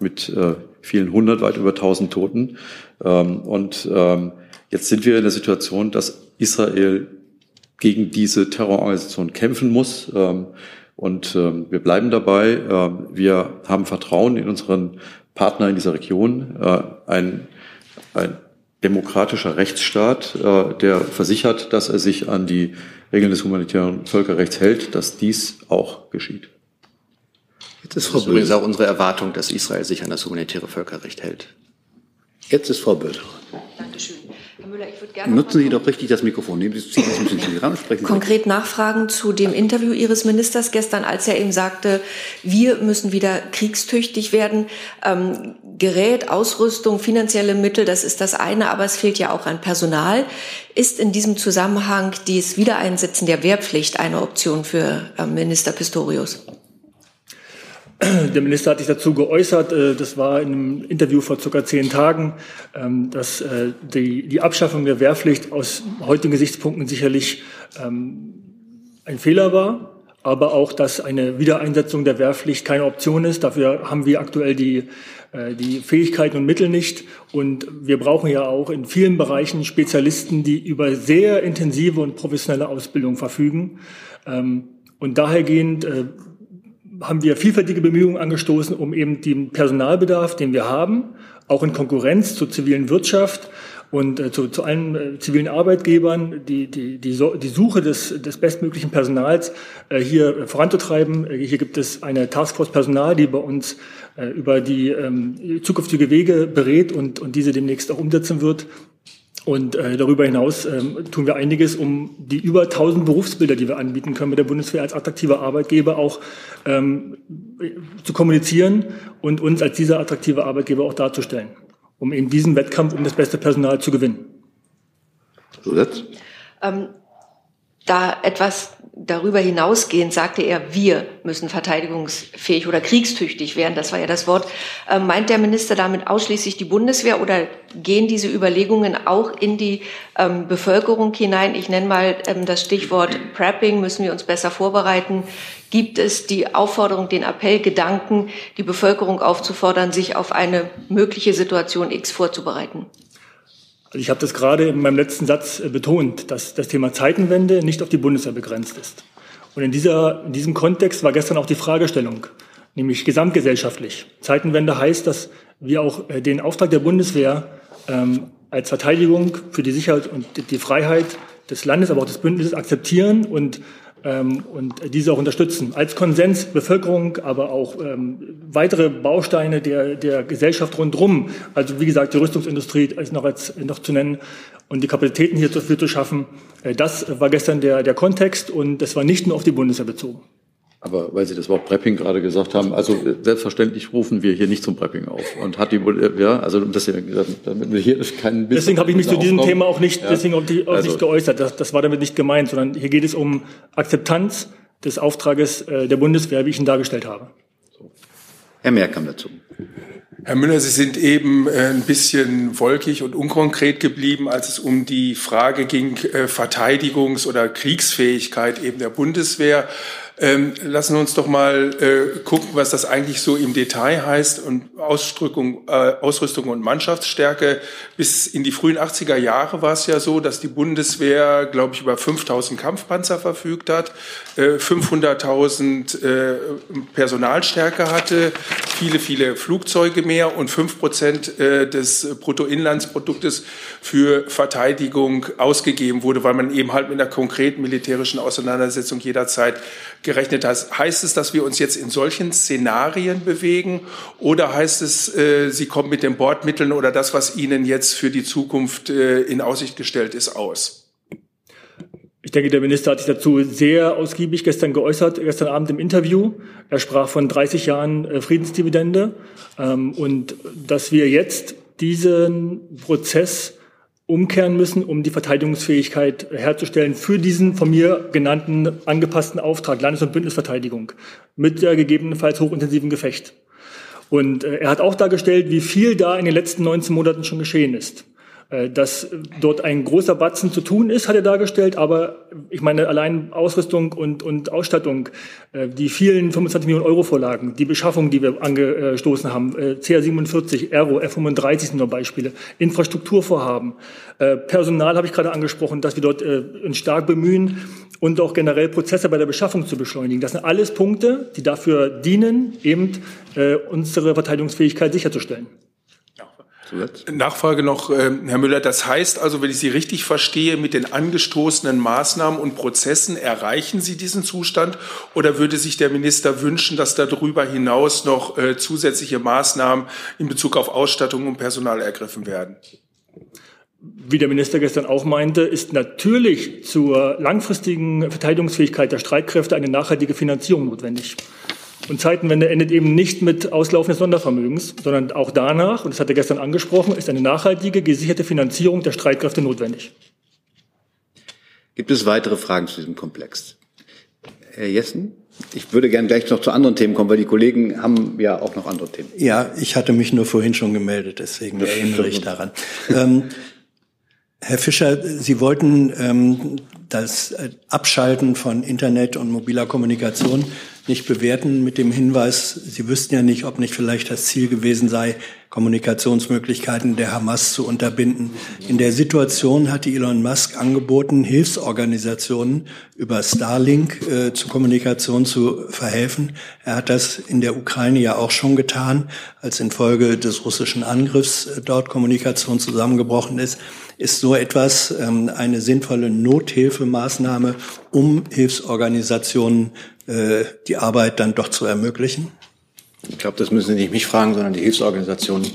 mit äh, vielen hundert, weit über tausend Toten. und jetzt sind wir in der Situation, dass Israel gegen diese Terrororganisation kämpfen muss. Ähm, und ähm, wir bleiben dabei. Ähm, wir haben Vertrauen in unseren Partner in dieser Region. Äh, ein, ein demokratischer Rechtsstaat, äh, der versichert, dass er sich an die Regeln des humanitären Völkerrechts hält, dass dies auch geschieht. Jetzt ist Frau das ist übrigens auch unsere Erwartung, dass Israel sich an das humanitäre Völkerrecht hält. Jetzt ist Frau Böder. Dankeschön. Müller, ich würde gerne. Nutzen Sie doch richtig das Mikrofon. Nehmen Sie, Sie ein bisschen ran, sprechen Konkret nachfragen zu dem Interview Ihres Ministers gestern, als er eben sagte, wir müssen wieder kriegstüchtig werden. Ähm, Gerät, Ausrüstung, finanzielle Mittel, das ist das eine, aber es fehlt ja auch an Personal. Ist in diesem Zusammenhang das Wiedereinsetzen der Wehrpflicht eine Option für äh, Minister Pistorius? Der Minister hat sich dazu geäußert, äh, das war in einem Interview vor circa zehn Tagen, ähm, dass äh, die, Abschaffung der Wehrpflicht aus heutigen Gesichtspunkten sicherlich ähm, ein Fehler war, aber auch, dass eine Wiedereinsetzung der Wehrpflicht keine Option ist. Dafür haben wir aktuell die, äh, die Fähigkeiten und Mittel nicht. Und wir brauchen ja auch in vielen Bereichen Spezialisten, die über sehr intensive und professionelle Ausbildung verfügen. Ähm, und dahergehend haben wir vielfältige Bemühungen angestoßen, um eben den Personalbedarf, den wir haben, auch in Konkurrenz zur zivilen Wirtschaft und äh, zu, zu allen äh, zivilen Arbeitgebern die, die, die, so die Suche des, des bestmöglichen Personals äh, hier voranzutreiben. Äh, hier gibt es eine Taskforce Personal, die bei uns äh, über die ähm, zukünftige Wege berät und, und diese demnächst auch umsetzen wird. Und äh, darüber hinaus ähm, tun wir einiges, um die über 1000 Berufsbilder, die wir anbieten können, mit der Bundeswehr als attraktiver Arbeitgeber auch ähm, zu kommunizieren und uns als dieser attraktive Arbeitgeber auch darzustellen, um in diesem Wettkampf um das beste Personal zu gewinnen. Zusatz? Ähm, da etwas darüber hinausgehend sagte er, wir müssen verteidigungsfähig oder kriegstüchtig werden. Das war ja das Wort. Äh, meint der Minister damit ausschließlich die Bundeswehr oder gehen diese Überlegungen auch in die ähm, Bevölkerung hinein? Ich nenne mal ähm, das Stichwort Prepping. Müssen wir uns besser vorbereiten? Gibt es die Aufforderung, den Appell, Gedanken, die Bevölkerung aufzufordern, sich auf eine mögliche Situation X vorzubereiten? Also ich habe das gerade in meinem letzten Satz äh, betont, dass das Thema Zeitenwende nicht auf die Bundeswehr begrenzt ist. Und in, dieser, in diesem Kontext war gestern auch die Fragestellung, nämlich gesamtgesellschaftlich. Zeitenwende heißt, dass wir auch äh, den Auftrag der Bundeswehr ähm, als Verteidigung für die Sicherheit und die Freiheit des Landes, aber auch des Bündnisses akzeptieren und und diese auch unterstützen. Als Konsens Bevölkerung, aber auch ähm, weitere Bausteine der, der Gesellschaft rundherum. Also wie gesagt, die Rüstungsindustrie ist noch, als, noch zu nennen und die Kapazitäten hierfür zu schaffen. Äh, das war gestern der, der Kontext und das war nicht nur auf die Bundeswehr bezogen. Aber weil Sie das Wort Prepping gerade gesagt haben, also selbstverständlich rufen wir hier nicht zum Prepping auf. Und hat die, ja, also das damit wir hier keinen Deswegen habe ich mich zu diesem aufkommen. Thema auch nicht, ja. deswegen auch, also, nicht geäußert. Das, das war damit nicht gemeint, sondern hier geht es um Akzeptanz des Auftrages äh, der Bundeswehr, wie ich ihn dargestellt habe. Herr Merck kam dazu. Herr Müller, Sie sind eben äh, ein bisschen wolkig und unkonkret geblieben, als es um die Frage ging, äh, Verteidigungs- oder Kriegsfähigkeit eben der Bundeswehr. Ähm, lassen wir uns doch mal äh, gucken, was das eigentlich so im Detail heißt und Ausrüstung, äh, Ausrüstung und Mannschaftsstärke. Bis in die frühen 80er Jahre war es ja so, dass die Bundeswehr, glaube ich, über 5000 Kampfpanzer verfügt hat, äh, 500.000 äh, Personalstärke hatte, viele, viele Flugzeuge mehr und fünf Prozent äh, des Bruttoinlandsproduktes für Verteidigung ausgegeben wurde, weil man eben halt mit einer konkreten militärischen Auseinandersetzung jederzeit gerechnet hast. Heißt es, dass wir uns jetzt in solchen Szenarien bewegen oder heißt es, äh, Sie kommen mit den Bordmitteln oder das, was Ihnen jetzt für die Zukunft äh, in Aussicht gestellt ist, aus? Ich denke, der Minister hat sich dazu sehr ausgiebig gestern geäußert, gestern Abend im Interview. Er sprach von 30 Jahren äh, Friedensdividende ähm, und dass wir jetzt diesen Prozess umkehren müssen, um die Verteidigungsfähigkeit herzustellen für diesen von mir genannten angepassten Auftrag Landes- und Bündnisverteidigung mit der gegebenenfalls hochintensiven Gefecht. Und äh, er hat auch dargestellt, wie viel da in den letzten 19 Monaten schon geschehen ist. Äh, dass dort ein großer Batzen zu tun ist, hat er dargestellt, aber ich meine allein Ausrüstung und, und Ausstattung, äh, die vielen 25 Millionen Euro Vorlagen, die Beschaffung, die wir angestoßen haben, äh, CR47, Aero, F35 sind nur Beispiele, Infrastrukturvorhaben, Personal habe ich gerade angesprochen, dass wir dort uns stark bemühen und auch generell Prozesse bei der Beschaffung zu beschleunigen. Das sind alles Punkte, die dafür dienen, eben unsere Verteidigungsfähigkeit sicherzustellen. Zuletzt. Nachfrage noch, äh, Herr Müller. Das heißt also, wenn ich Sie richtig verstehe, mit den angestoßenen Maßnahmen und Prozessen erreichen Sie diesen Zustand? Oder würde sich der Minister wünschen, dass darüber hinaus noch äh, zusätzliche Maßnahmen in Bezug auf Ausstattung und Personal ergriffen werden? Wie der Minister gestern auch meinte, ist natürlich zur langfristigen Verteidigungsfähigkeit der Streitkräfte eine nachhaltige Finanzierung notwendig. Und Zeitenwende endet eben nicht mit Auslaufen des Sondervermögens, sondern auch danach, und das hat er gestern angesprochen, ist eine nachhaltige, gesicherte Finanzierung der Streitkräfte notwendig. Gibt es weitere Fragen zu diesem Komplex? Herr Jessen? Ich würde gerne gleich noch zu anderen Themen kommen, weil die Kollegen haben ja auch noch andere Themen. Ja, ich hatte mich nur vorhin schon gemeldet, deswegen das erinnere ich daran. ähm, Herr Fischer, Sie wollten ähm, das Abschalten von Internet und mobiler Kommunikation nicht bewerten mit dem Hinweis, Sie wüssten ja nicht, ob nicht vielleicht das Ziel gewesen sei, Kommunikationsmöglichkeiten der Hamas zu unterbinden. In der Situation hatte Elon Musk angeboten, Hilfsorganisationen über Starlink äh, zur Kommunikation zu verhelfen. Er hat das in der Ukraine ja auch schon getan, als infolge des russischen Angriffs äh, dort Kommunikation zusammengebrochen ist. Ist so etwas ähm, eine sinnvolle Nothilfemaßnahme, um Hilfsorganisationen äh, die Arbeit dann doch zu ermöglichen? Ich glaube, das müssen Sie nicht mich fragen, sondern die Hilfsorganisationen.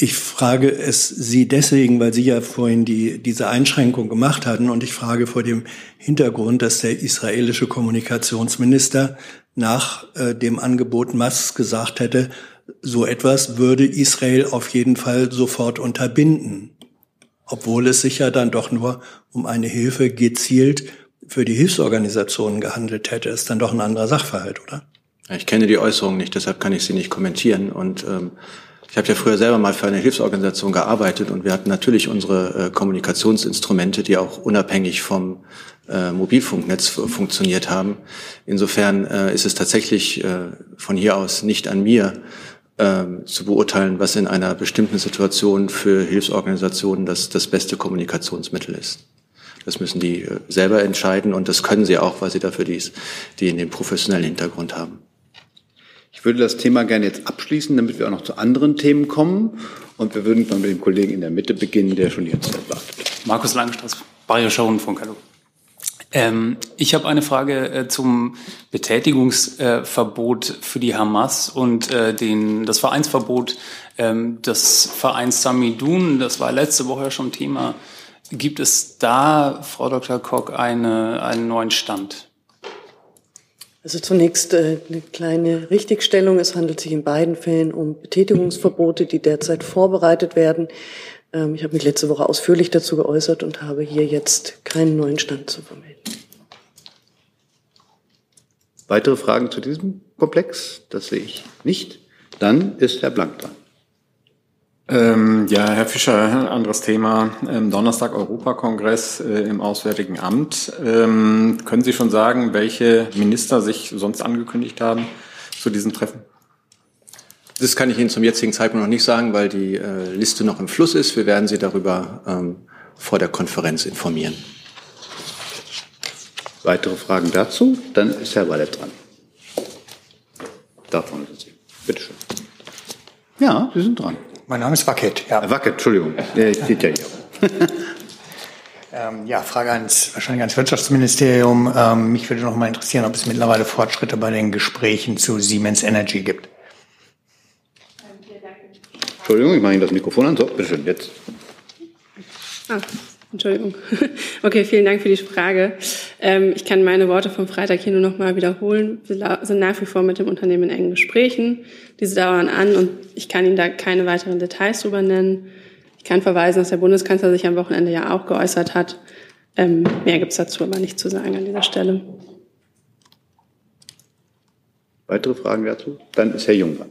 Ich frage es Sie deswegen, weil Sie ja vorhin die, diese Einschränkung gemacht hatten und ich frage vor dem Hintergrund, dass der israelische Kommunikationsminister nach äh, dem Angebot Musk gesagt hätte, so etwas würde Israel auf jeden Fall sofort unterbinden. obwohl es sich ja dann doch nur um eine Hilfe gezielt für die Hilfsorganisationen gehandelt hätte, ist dann doch ein anderer Sachverhalt, oder? Ich kenne die Äußerung nicht, deshalb kann ich sie nicht kommentieren. Und ähm, ich habe ja früher selber mal für eine Hilfsorganisation gearbeitet und wir hatten natürlich unsere äh, Kommunikationsinstrumente, die auch unabhängig vom äh, Mobilfunknetz funktioniert haben. Insofern äh, ist es tatsächlich äh, von hier aus nicht an mir äh, zu beurteilen, was in einer bestimmten Situation für Hilfsorganisationen das, das beste Kommunikationsmittel ist. Das müssen die äh, selber entscheiden und das können sie auch, weil sie dafür dies, die in den professionellen Hintergrund haben. Ich würde das Thema gerne jetzt abschließen, damit wir auch noch zu anderen Themen kommen. Und wir würden dann mit dem Kollegen in der Mitte beginnen, der schon jetzt wartet. Markus Langstraß, Bayerischer Rundfunk, hallo. Ähm, ich habe eine Frage äh, zum Betätigungsverbot äh, für die Hamas und äh, den, das Vereinsverbot ähm, des Vereins Samidun. Das war letzte Woche schon Thema. Gibt es da, Frau Dr. Koch, eine, einen neuen Stand? Also zunächst äh, eine kleine Richtigstellung. Es handelt sich in beiden Fällen um Betätigungsverbote, die derzeit vorbereitet werden. Ähm, ich habe mich letzte Woche ausführlich dazu geäußert und habe hier jetzt keinen neuen Stand zu vermelden. Weitere Fragen zu diesem Komplex? Das sehe ich nicht. Dann ist Herr Blank dran. Ähm, ja, Herr Fischer, anderes Thema. Ähm, Donnerstag Europakongress äh, im Auswärtigen Amt. Ähm, können Sie schon sagen, welche Minister sich sonst angekündigt haben zu diesem Treffen? Das kann ich Ihnen zum jetzigen Zeitpunkt noch nicht sagen, weil die äh, Liste noch im Fluss ist. Wir werden Sie darüber ähm, vor der Konferenz informieren. Weitere Fragen dazu? Dann ist Herr Wallet dran. Da vorne sind Sie. Bitte schön. Ja, Sie sind dran. Mein Name ist Wackett. Ja. Wackett, Entschuldigung. Der steht ja hier. ähm, ja, Frage ans, wahrscheinlich ans Wirtschaftsministerium. Ähm, mich würde noch mal interessieren, ob es mittlerweile Fortschritte bei den Gesprächen zu Siemens Energy gibt. Entschuldigung, ich mache Ihnen das Mikrofon an. So, bitteschön, jetzt. Ah, Entschuldigung. Okay, vielen Dank für die Frage. Ähm, ich kann meine Worte vom Freitag hier nur noch mal wiederholen. Wir sind nach wie vor mit dem Unternehmen in engen Gesprächen. Diese dauern an und ich kann Ihnen da keine weiteren Details drüber nennen. Ich kann verweisen, dass der Bundeskanzler sich am Wochenende ja auch geäußert hat. Ähm, mehr gibt es dazu aber nicht zu sagen an dieser Stelle. Weitere Fragen dazu? Dann ist Herr Jung dran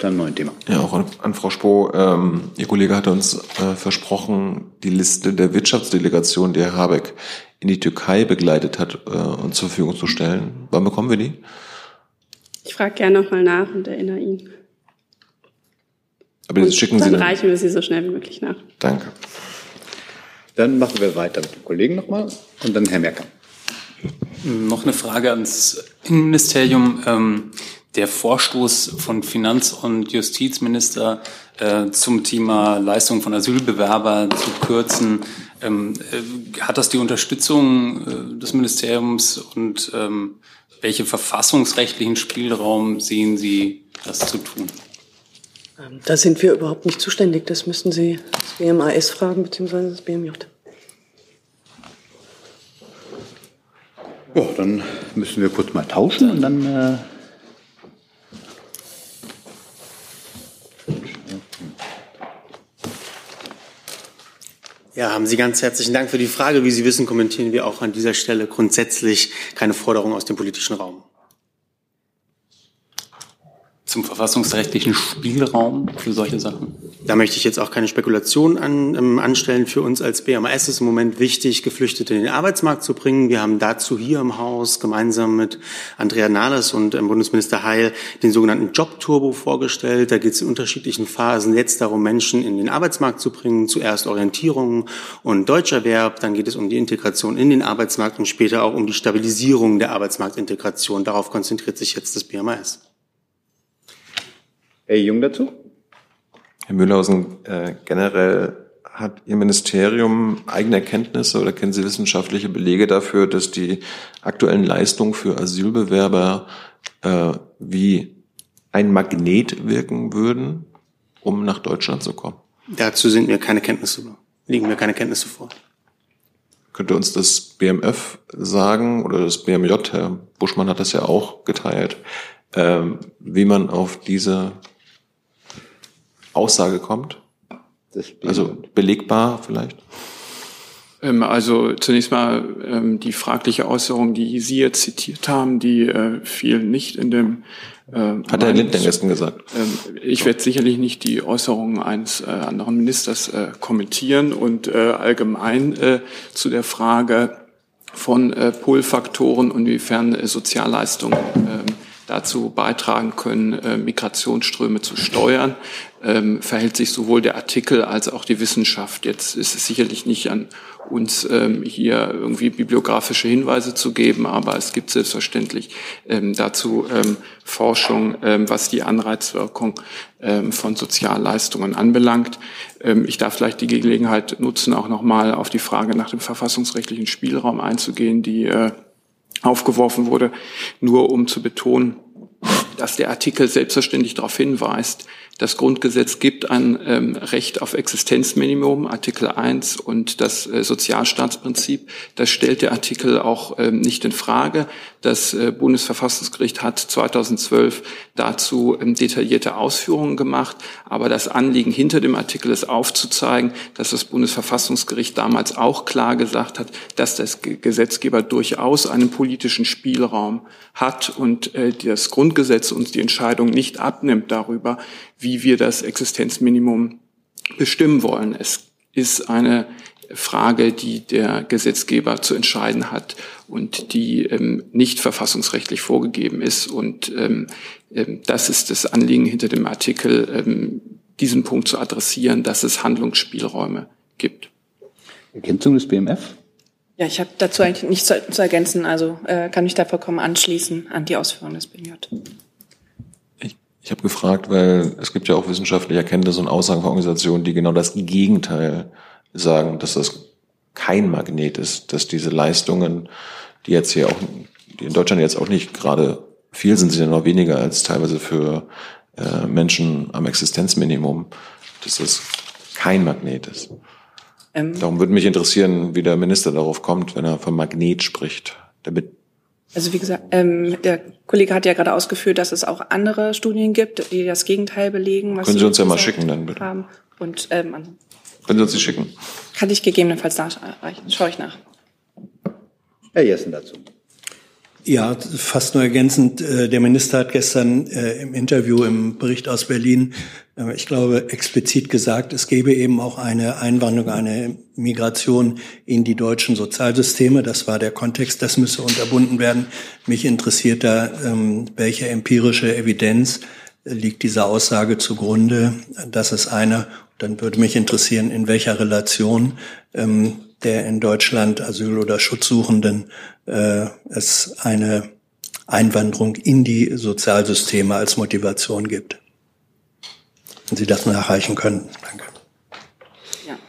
dann ein neues Thema. Ja, auch an, an Frau Spoh. Ähm, Ihr Kollege hatte uns äh, versprochen, die Liste der Wirtschaftsdelegation, die Herr Habeck in die Türkei begleitet hat, äh, uns zur Verfügung zu stellen. Wann bekommen wir die? Ich frage gerne nochmal nach und erinnere ihn. Aber das schicken dann Sie dann reichen wir sie so schnell wie möglich nach. Danke. Dann machen wir weiter mit dem Kollegen nochmal und dann Herr Merker. Noch eine Frage ans Innenministerium. Der Vorstoß von Finanz- und Justizminister äh, zum Thema Leistung von Asylbewerbern zu kürzen, ähm, äh, hat das die Unterstützung äh, des Ministeriums und ähm, welche verfassungsrechtlichen Spielraum sehen Sie, das zu tun? Ähm, Da sind wir überhaupt nicht zuständig. Das müssen Sie das BMAS fragen, beziehungsweise das BMJ. Ja, dann müssen wir kurz mal tauschen und dann. Ja, haben Sie ganz herzlichen Dank für die Frage. Wie Sie wissen, kommentieren wir auch an dieser Stelle grundsätzlich keine Forderung aus dem politischen Raum. Zum verfassungsrechtlichen Spielraum für solche Sachen? Da möchte ich jetzt auch keine Spekulation an, ähm, anstellen. Für uns als BMS ist im Moment wichtig, Geflüchtete in den Arbeitsmarkt zu bringen. Wir haben dazu hier im Haus gemeinsam mit Andrea Nahles und ähm, Bundesminister Heil den sogenannten Jobturbo vorgestellt. Da geht es in unterschiedlichen Phasen jetzt darum, Menschen in den Arbeitsmarkt zu bringen. Zuerst Orientierung und Deutscherwerb, dann geht es um die Integration in den Arbeitsmarkt und später auch um die Stabilisierung der Arbeitsmarktintegration. Darauf konzentriert sich jetzt das BMS. Herr Jung dazu? Herr Mühlhausen, äh, generell hat Ihr Ministerium eigene Erkenntnisse oder kennen Sie wissenschaftliche Belege dafür, dass die aktuellen Leistungen für Asylbewerber äh, wie ein Magnet wirken würden, um nach Deutschland zu kommen? Dazu sind mir keine Kenntnisse, liegen mir keine Kenntnisse vor. Könnte uns das BMF sagen oder das BMJ, Herr Buschmann hat das ja auch geteilt, ähm, wie man auf diese Aussage kommt? Also belegbar vielleicht? Ähm, also zunächst mal ähm, die fragliche Äußerung, die Sie jetzt zitiert haben, die äh, fiel nicht in dem. Äh, Hat Herr Lindner gestern gesagt? Ähm, ich werde sicherlich nicht die Äußerungen eines äh, anderen Ministers äh, kommentieren und äh, allgemein äh, zu der Frage von äh, Pull-Faktoren und inwiefern äh, Sozialleistungen äh, dazu beitragen können, äh, Migrationsströme zu steuern, ähm, verhält sich sowohl der Artikel als auch die Wissenschaft. Jetzt ist es sicherlich nicht an uns ähm, hier irgendwie bibliografische Hinweise zu geben, aber es gibt selbstverständlich ähm, dazu Forschung, was die Anreizwirkung von Sozialleistungen anbelangt. Ich darf vielleicht die Gelegenheit nutzen, auch nochmal auf die Frage nach dem verfassungsrechtlichen Spielraum einzugehen, die äh, aufgeworfen wurde, nur um zu betonen, dass der Artikel selbstverständlich darauf hinweist, das Grundgesetz gibt ein ähm, Recht auf Existenzminimum, Artikel 1 und das äh, Sozialstaatsprinzip. Das stellt der Artikel auch ähm, nicht in Frage. Das äh, Bundesverfassungsgericht hat 2012 dazu ähm, detaillierte Ausführungen gemacht. Aber das Anliegen hinter dem Artikel ist aufzuzeigen, dass das Bundesverfassungsgericht damals auch klar gesagt hat, dass das Gesetzgeber durchaus einen politischen Spielraum hat und äh, das Grundgesetz uns die Entscheidung nicht abnimmt darüber, wie wir das Existenzminimum bestimmen wollen. Es ist eine Frage, die der Gesetzgeber zu entscheiden hat und die ähm, nicht verfassungsrechtlich vorgegeben ist. Und ähm, ähm, das ist das Anliegen hinter dem Artikel, ähm, diesen Punkt zu adressieren, dass es Handlungsspielräume gibt. Ergänzung des BMF? Ja, ich habe dazu eigentlich nichts zu, zu ergänzen, also äh, kann mich da vollkommen anschließen an die Ausführungen des BMJ. Ich habe gefragt, weil es gibt ja auch wissenschaftliche Erkenntnisse und Aussagen von Organisationen, die genau das Gegenteil sagen, dass das kein Magnet ist, dass diese Leistungen, die jetzt hier auch, die in Deutschland jetzt auch nicht gerade viel sind, sind ja noch weniger als teilweise für äh, Menschen am Existenzminimum, dass das kein Magnet ist. Ähm, Darum würde mich interessieren, wie der Minister darauf kommt, wenn er von Magnet spricht, damit also wie gesagt, ähm, der Kollege hat ja gerade ausgeführt, dass es auch andere Studien gibt, die das Gegenteil belegen. Was Können Sie uns ja mal schicken dann bitte. Haben. Und ähm, Können Sie uns die schicken? Kann ich gegebenenfalls nachreichen. Schaue ich nach. Herr Jessen dazu. Ja, fast nur ergänzend. Äh, der Minister hat gestern äh, im Interview im Bericht aus Berlin, äh, ich glaube, explizit gesagt, es gebe eben auch eine Einwanderung, eine Migration in die deutschen Sozialsysteme. Das war der Kontext. Das müsse unterbunden werden. Mich interessiert da, ähm, welche empirische Evidenz liegt dieser Aussage zugrunde. Das ist eine. Dann würde mich interessieren, in welcher Relation ähm, der in Deutschland Asyl- oder Schutzsuchenden äh, es eine Einwanderung in die Sozialsysteme als Motivation gibt. Wenn Sie das nachreichen können.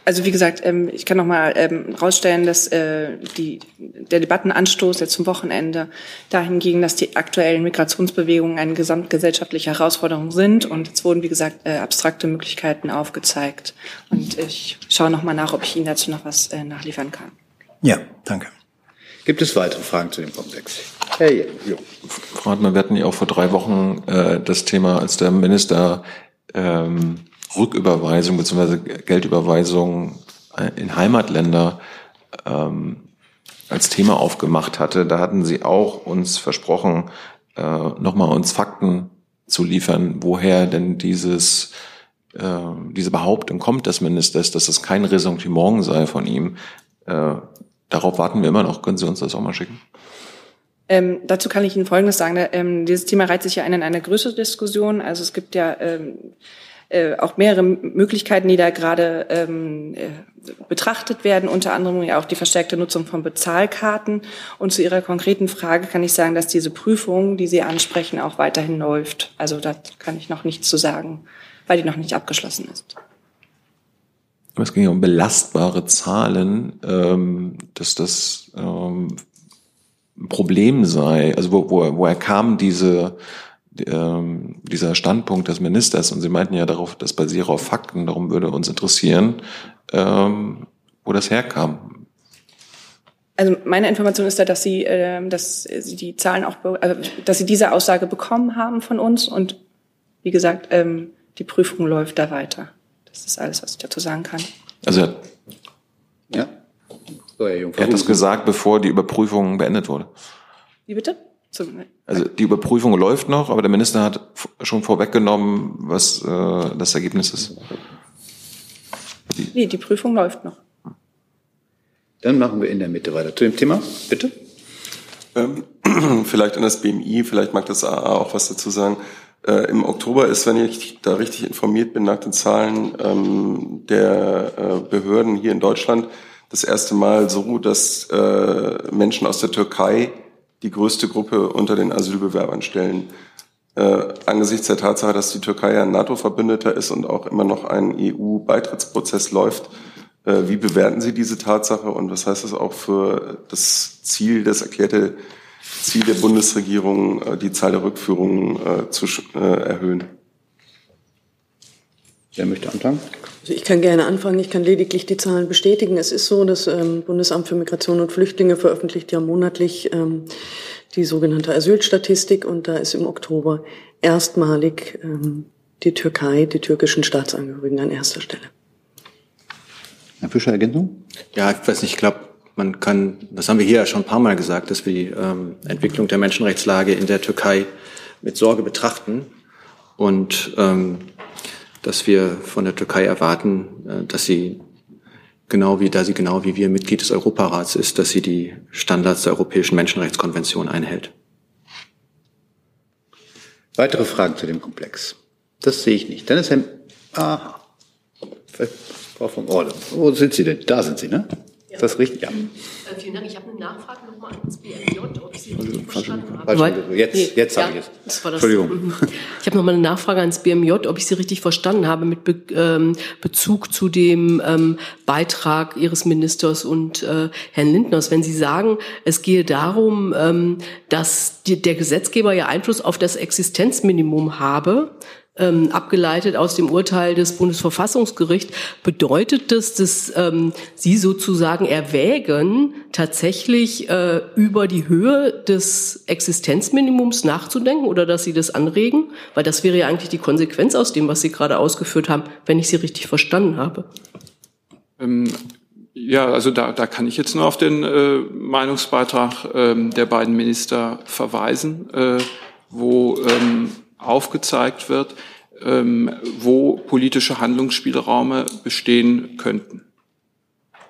Also wie gesagt, ähm, ich kann noch mal ähm, rausstellen, dass äh, die, der Debattenanstoß jetzt zum Wochenende dahin ging, dass die aktuellen Migrationsbewegungen eine gesamtgesellschaftliche Herausforderung sind. Und jetzt wurden, wie gesagt, äh, abstrakte Möglichkeiten aufgezeigt. Und ich schaue noch mal nach, ob ich Ihnen dazu noch was äh, nachliefern kann. Ja, danke. Gibt es weitere Fragen zu dem Komplex? Herr Jo. Frau Hartmann, wir hatten ja auch vor drei Wochen äh, das Thema, als der Minister ähm, Rücküberweisung bzw. Geldüberweisung äh, in Heimatländer ähm, als Thema aufgemacht hatte, da hatten Sie auch uns versprochen, äh, nochmal uns Fakten zu liefern, woher denn dieses äh, diese Behauptung kommt des Ministers, dass es kein Ressentiment sei von ihm. Äh, darauf warten wir immer noch. Können Sie uns das auch mal schicken? Ähm, dazu kann ich Ihnen Folgendes sagen. Ähm, dieses Thema reiht sich ja ein in eine größere Diskussion. Also es gibt ja ähm, äh, auch mehrere Möglichkeiten, die da gerade ähm, äh, betrachtet werden, unter anderem ja auch die verstärkte Nutzung von Bezahlkarten. Und zu Ihrer konkreten Frage kann ich sagen, dass diese Prüfung, die Sie ansprechen, auch weiterhin läuft. Also da kann ich noch nichts zu sagen, weil die noch nicht abgeschlossen ist. Es ging ja um belastbare Zahlen, ähm, dass das ähm, ein Problem sei. Also wo, wo, woher kam diese ähm, dieser Standpunkt des Ministers, und Sie meinten ja darauf, das basiere auf Fakten, darum würde uns interessieren, ähm, wo das herkam. Also meine Information ist da, dass Sie, äh, dass Sie die Zahlen auch, also, dass Sie diese Aussage bekommen haben von uns und wie gesagt, ähm, die Prüfung läuft da weiter. Das ist alles, was ich dazu sagen kann. Also ja. So, Herr Jung, er hat das gesagt, bevor die Überprüfung beendet wurde. Wie bitte? Also die Überprüfung läuft noch, aber der Minister hat schon vorweggenommen, was äh, das Ergebnis ist. Die nee, die Prüfung läuft noch. Dann machen wir in der Mitte weiter. Zu dem Thema, bitte. Ähm, vielleicht an das BMI, vielleicht mag das AA auch was dazu sagen. Äh, Im Oktober ist, wenn ich da richtig informiert bin, nach den Zahlen ähm, der äh, Behörden hier in Deutschland, das erste Mal so, dass äh, Menschen aus der Türkei die größte Gruppe unter den Asylbewerbern stellen. Äh, angesichts der Tatsache, dass die Türkei ein NATO-Verbündeter ist und auch immer noch ein EU-Beitrittsprozess läuft, äh, wie bewerten Sie diese Tatsache und was heißt das auch für das Ziel, das erklärte Ziel der Bundesregierung, äh, die Zahl der Rückführungen äh, zu äh, erhöhen? Wer möchte anfangen? Also ich kann gerne anfangen. Ich kann lediglich die Zahlen bestätigen. Es ist so, das ähm, Bundesamt für Migration und Flüchtlinge veröffentlicht ja monatlich ähm, die sogenannte Asylstatistik und da ist im Oktober erstmalig ähm, die Türkei, die türkischen Staatsangehörigen an erster Stelle. Herr Fischer, Ergänzung? Ja, ich weiß nicht, ich glaube, man kann, das haben wir hier ja schon ein paar Mal gesagt, dass wir die ähm, Entwicklung der Menschenrechtslage in der Türkei mit Sorge betrachten und ähm, dass wir von der Türkei erwarten, äh, dass sie genau wie, da sie genau wie wir Mitglied des Europarats ist, dass sie die Standards der Europäischen Menschenrechtskonvention einhält. Weitere Fragen zu dem Komplex? Das sehe ich nicht. Dann ist Herr, aha, Frau von Orde. Wo sind Sie denn? Da sind Sie, ne? Ja. Ist das richtig? Ja. Äh, vielen Dank. Ich habe eine Nachfrage nochmal ans BMJ, ob ich Sie richtig verstanden habe. Jetzt, nee, jetzt ja, habe ich es. Entschuldigung. Mhm. Ich habe nochmal eine Nachfrage ans BMJ, ob ich Sie richtig verstanden habe mit Be ähm, Bezug zu dem ähm, Beitrag Ihres Ministers und äh, Herrn Lindners. Wenn Sie sagen, es gehe darum, ähm, dass die, der Gesetzgeber ja Einfluss auf das Existenzminimum habe, ähm, abgeleitet aus dem Urteil des Bundesverfassungsgerichts, bedeutet das, dass ähm, Sie sozusagen erwägen, tatsächlich äh, über die Höhe des Existenzminimums nachzudenken oder dass Sie das anregen? Weil das wäre ja eigentlich die Konsequenz aus dem, was Sie gerade ausgeführt haben, wenn ich Sie richtig verstanden habe. Ähm ja, also da, da kann ich jetzt nur auf den äh, Meinungsbeitrag ähm, der beiden Minister verweisen, äh, wo ähm, aufgezeigt wird, ähm, wo politische Handlungsspielräume bestehen könnten.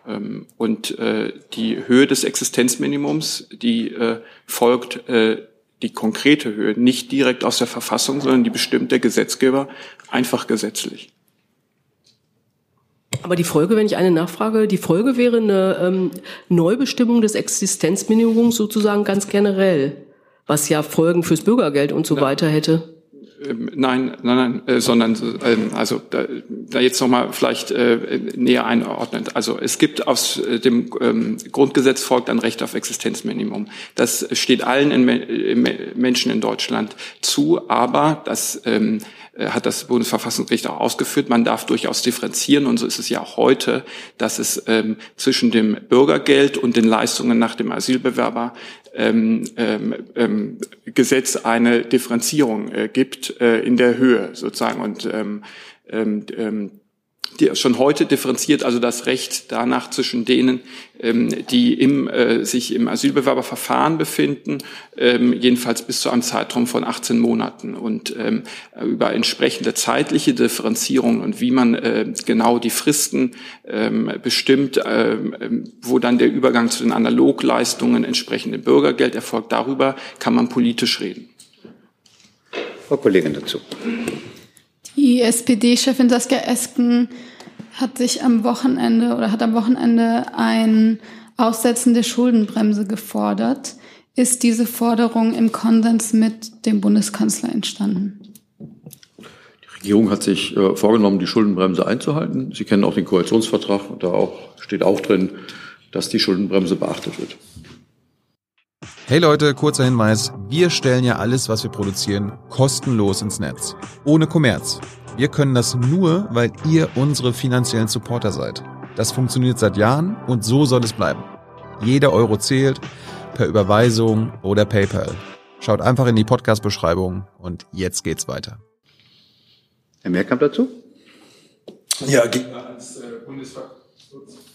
Ähm, und äh, die Höhe des Existenzminimums, die äh, folgt äh, die konkrete Höhe nicht direkt aus der Verfassung, sondern die bestimmt der Gesetzgeber einfach gesetzlich. Aber die Folge, wenn ich eine nachfrage, die Folge wäre eine ähm, Neubestimmung des Existenzminimums sozusagen ganz generell, was ja Folgen fürs Bürgergeld und so ja. weiter hätte. Ähm, nein, nein, nein, äh, sondern ähm, also da, da jetzt nochmal vielleicht äh, näher einordnen. Also es gibt aus äh, dem ähm, Grundgesetz folgt ein Recht auf Existenzminimum. Das steht allen Menschen in Deutschland zu, aber das hat das Bundesverfassungsgericht auch ausgeführt. Man darf durchaus differenzieren und so ist es ja auch heute, dass es ähm, zwischen dem Bürgergeld und den Leistungen nach dem Asylbewerber ähm, ähm, ähm, Gesetz eine Differenzierung äh, gibt äh, in der Höhe sozusagen. Und ähm, ähm, ähm die schon heute differenziert also das Recht danach zwischen denen, ähm, die im, äh, sich im Asylbewerberverfahren befinden, ähm, jedenfalls bis zu einem Zeitraum von 18 Monaten. Und ähm, über entsprechende zeitliche Differenzierung und wie man äh, genau die Fristen ähm, bestimmt, ähm, wo dann der Übergang zu den Analogleistungen entsprechend dem Bürgergeld erfolgt, darüber kann man politisch reden. Frau Kollegin dazu. Die SPD-Chefin Saskia Esken hat sich am Wochenende oder hat am Wochenende ein Aussetzen der Schuldenbremse gefordert. Ist diese Forderung im Konsens mit dem Bundeskanzler entstanden? Die Regierung hat sich äh, vorgenommen, die Schuldenbremse einzuhalten. Sie kennen auch den Koalitionsvertrag und da auch, steht auch drin, dass die Schuldenbremse beachtet wird. Hey Leute, kurzer Hinweis. Wir stellen ja alles, was wir produzieren, kostenlos ins Netz. Ohne Kommerz. Wir können das nur, weil ihr unsere finanziellen Supporter seid. Das funktioniert seit Jahren und so soll es bleiben. Jeder Euro zählt, per Überweisung oder PayPal. Schaut einfach in die Podcast-Beschreibung und jetzt geht's weiter. Herr Mehrkamp dazu? Ja, ans äh, Bundesver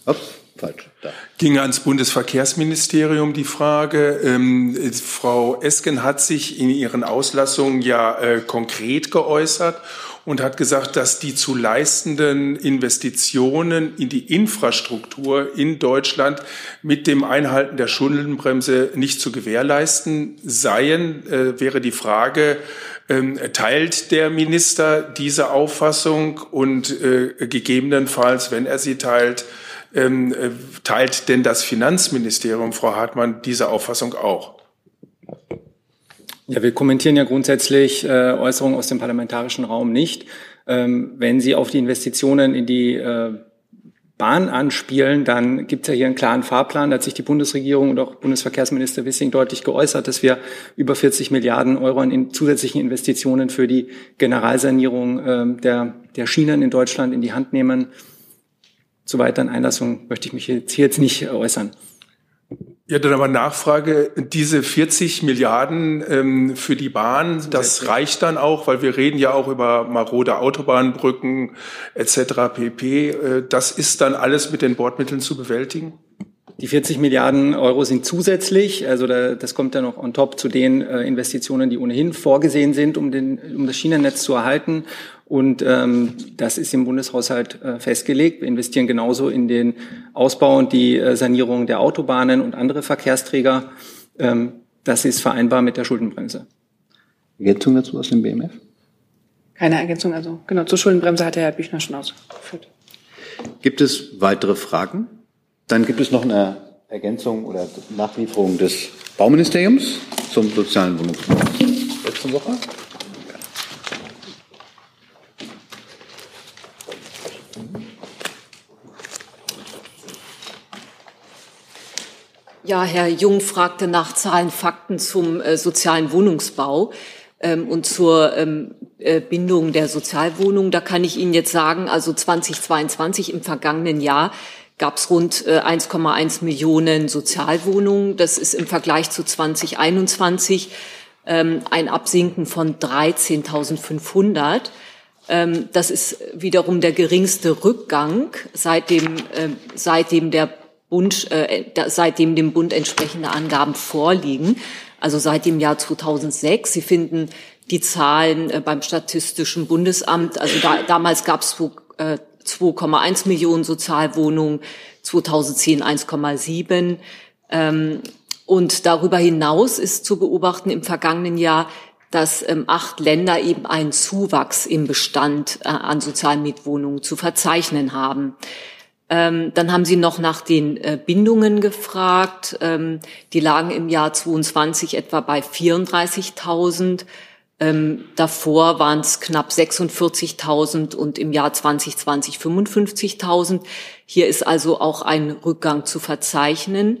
Ups, falsch. Da. Ging ans Bundesverkehrsministerium die Frage. Ähm, Frau Esken hat sich in ihren Auslassungen ja äh, konkret geäußert und hat gesagt, dass die zu leistenden Investitionen in die Infrastruktur in Deutschland mit dem Einhalten der Schuldenbremse nicht zu gewährleisten seien. Äh, wäre die Frage, ähm, teilt der Minister diese Auffassung und äh, gegebenenfalls, wenn er sie teilt, ähm, äh, teilt denn das Finanzministerium, Frau Hartmann, diese Auffassung auch? Ja, wir kommentieren ja grundsätzlich äh, Äußerungen aus dem parlamentarischen Raum nicht. Ähm, wenn Sie auf die Investitionen in die äh, Bahn anspielen, dann gibt es ja hier einen klaren Fahrplan. Da hat sich die Bundesregierung und auch Bundesverkehrsminister Wissing deutlich geäußert, dass wir über 40 Milliarden Euro in zusätzlichen Investitionen für die Generalsanierung äh, der, der Schienen in Deutschland in die Hand nehmen. Zu weiteren Einlassungen möchte ich mich jetzt hier jetzt nicht äußern. Ja, dann aber Nachfrage, diese 40 Milliarden ähm, für die Bahn, das reicht dann auch, weil wir reden ja auch über marode Autobahnbrücken etc. pp. Äh, das ist dann alles mit den Bordmitteln zu bewältigen? Die 40 Milliarden Euro sind zusätzlich, also da, das kommt dann noch on top zu den äh, Investitionen, die ohnehin vorgesehen sind, um, den, um das Schienennetz zu erhalten. Und ähm, das ist im Bundeshaushalt äh, festgelegt. Wir investieren genauso in den Ausbau und die äh, Sanierung der Autobahnen und andere Verkehrsträger. Ähm, das ist vereinbar mit der Schuldenbremse. Ergänzung dazu aus dem BMF? Keine Ergänzung, also genau, zur Schuldenbremse hat der Herr Büchner schon ausgeführt. Gibt es weitere Fragen? Dann gibt es noch eine Ergänzung oder Nachlieferung des Bauministeriums zum sozialen Wohnungsbau. Letzte Woche. Ja, Herr Jung fragte nach Zahlen, Fakten zum äh, sozialen Wohnungsbau ähm, und zur ähm, äh, Bindung der Sozialwohnungen. Da kann ich Ihnen jetzt sagen, also 2022 im vergangenen Jahr gab es rund äh, 1,1 Millionen Sozialwohnungen. Das ist im Vergleich zu 2021 ähm, ein Absinken von 13.500. Ähm, das ist wiederum der geringste Rückgang, seitdem, äh, seitdem der Bund, äh, seitdem dem Bund entsprechende Angaben vorliegen, also seit dem Jahr 2006. Sie finden die Zahlen äh, beim Statistischen Bundesamt. Also da, damals gab es äh, 2,1 Millionen Sozialwohnungen, 2010 1,7. Ähm, und darüber hinaus ist zu beobachten im vergangenen Jahr, dass ähm, acht Länder eben einen Zuwachs im Bestand äh, an Sozialmietwohnungen zu verzeichnen haben. Ähm, dann haben Sie noch nach den äh, Bindungen gefragt. Ähm, die lagen im Jahr 22 etwa bei 34.000. Ähm, davor waren es knapp 46.000 und im Jahr 2020 55.000. Hier ist also auch ein Rückgang zu verzeichnen.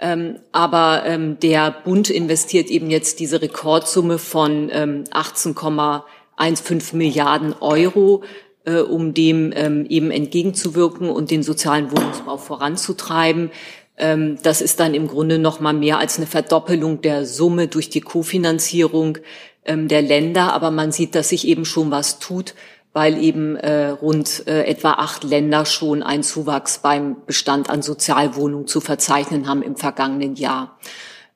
Ähm, aber ähm, der Bund investiert eben jetzt diese Rekordsumme von 18,15 ähm, Milliarden Euro äh, um dem ähm, eben entgegenzuwirken und den sozialen Wohnungsbau voranzutreiben. Ähm, das ist dann im Grunde noch mal mehr als eine Verdoppelung der Summe durch die Kofinanzierung der Länder. Aber man sieht, dass sich eben schon was tut, weil eben äh, rund äh, etwa acht Länder schon einen Zuwachs beim Bestand an Sozialwohnungen zu verzeichnen haben im vergangenen Jahr.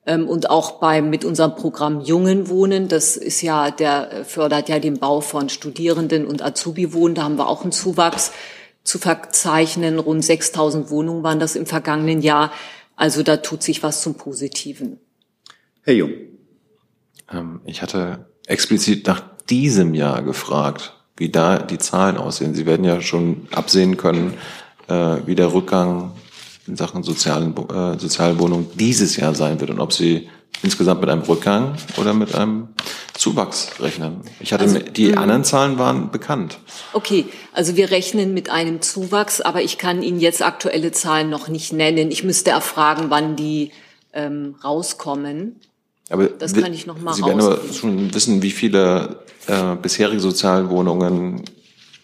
Ähm, und auch beim, mit unserem Programm Jungen Wohnen, das ist ja, der äh, fördert ja den Bau von Studierenden und Azubi-Wohnen, da haben wir auch einen Zuwachs zu verzeichnen. Rund 6000 Wohnungen waren das im vergangenen Jahr. Also da tut sich was zum Positiven. Herr Jung. Ähm, ich hatte explizit nach diesem Jahr gefragt, wie da die Zahlen aussehen. Sie werden ja schon absehen können, äh, wie der Rückgang in Sachen sozialen, äh, Sozialwohnung dieses Jahr sein wird und ob Sie insgesamt mit einem Rückgang oder mit einem Zuwachs rechnen. Ich hatte also, die mh. anderen Zahlen waren bekannt. Okay, also wir rechnen mit einem Zuwachs, aber ich kann Ihnen jetzt aktuelle Zahlen noch nicht nennen. Ich müsste erfragen, wann die ähm, rauskommen. Aber das kann ich noch mal Sie werden aber schon wissen, wie viele äh, bisherige Sozialwohnungen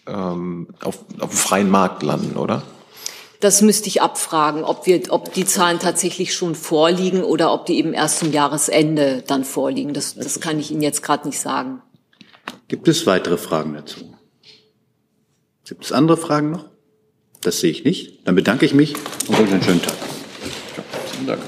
ähm, auf, auf dem freien Markt landen, oder? Das müsste ich abfragen, ob, wir, ob die Zahlen tatsächlich schon vorliegen oder ob die eben erst zum Jahresende dann vorliegen. Das, das kann ich Ihnen jetzt gerade nicht sagen. Gibt es weitere Fragen dazu? Gibt es andere Fragen noch? Das sehe ich nicht. Dann bedanke ich mich und wünsche einen schönen Tag. Vielen Dank.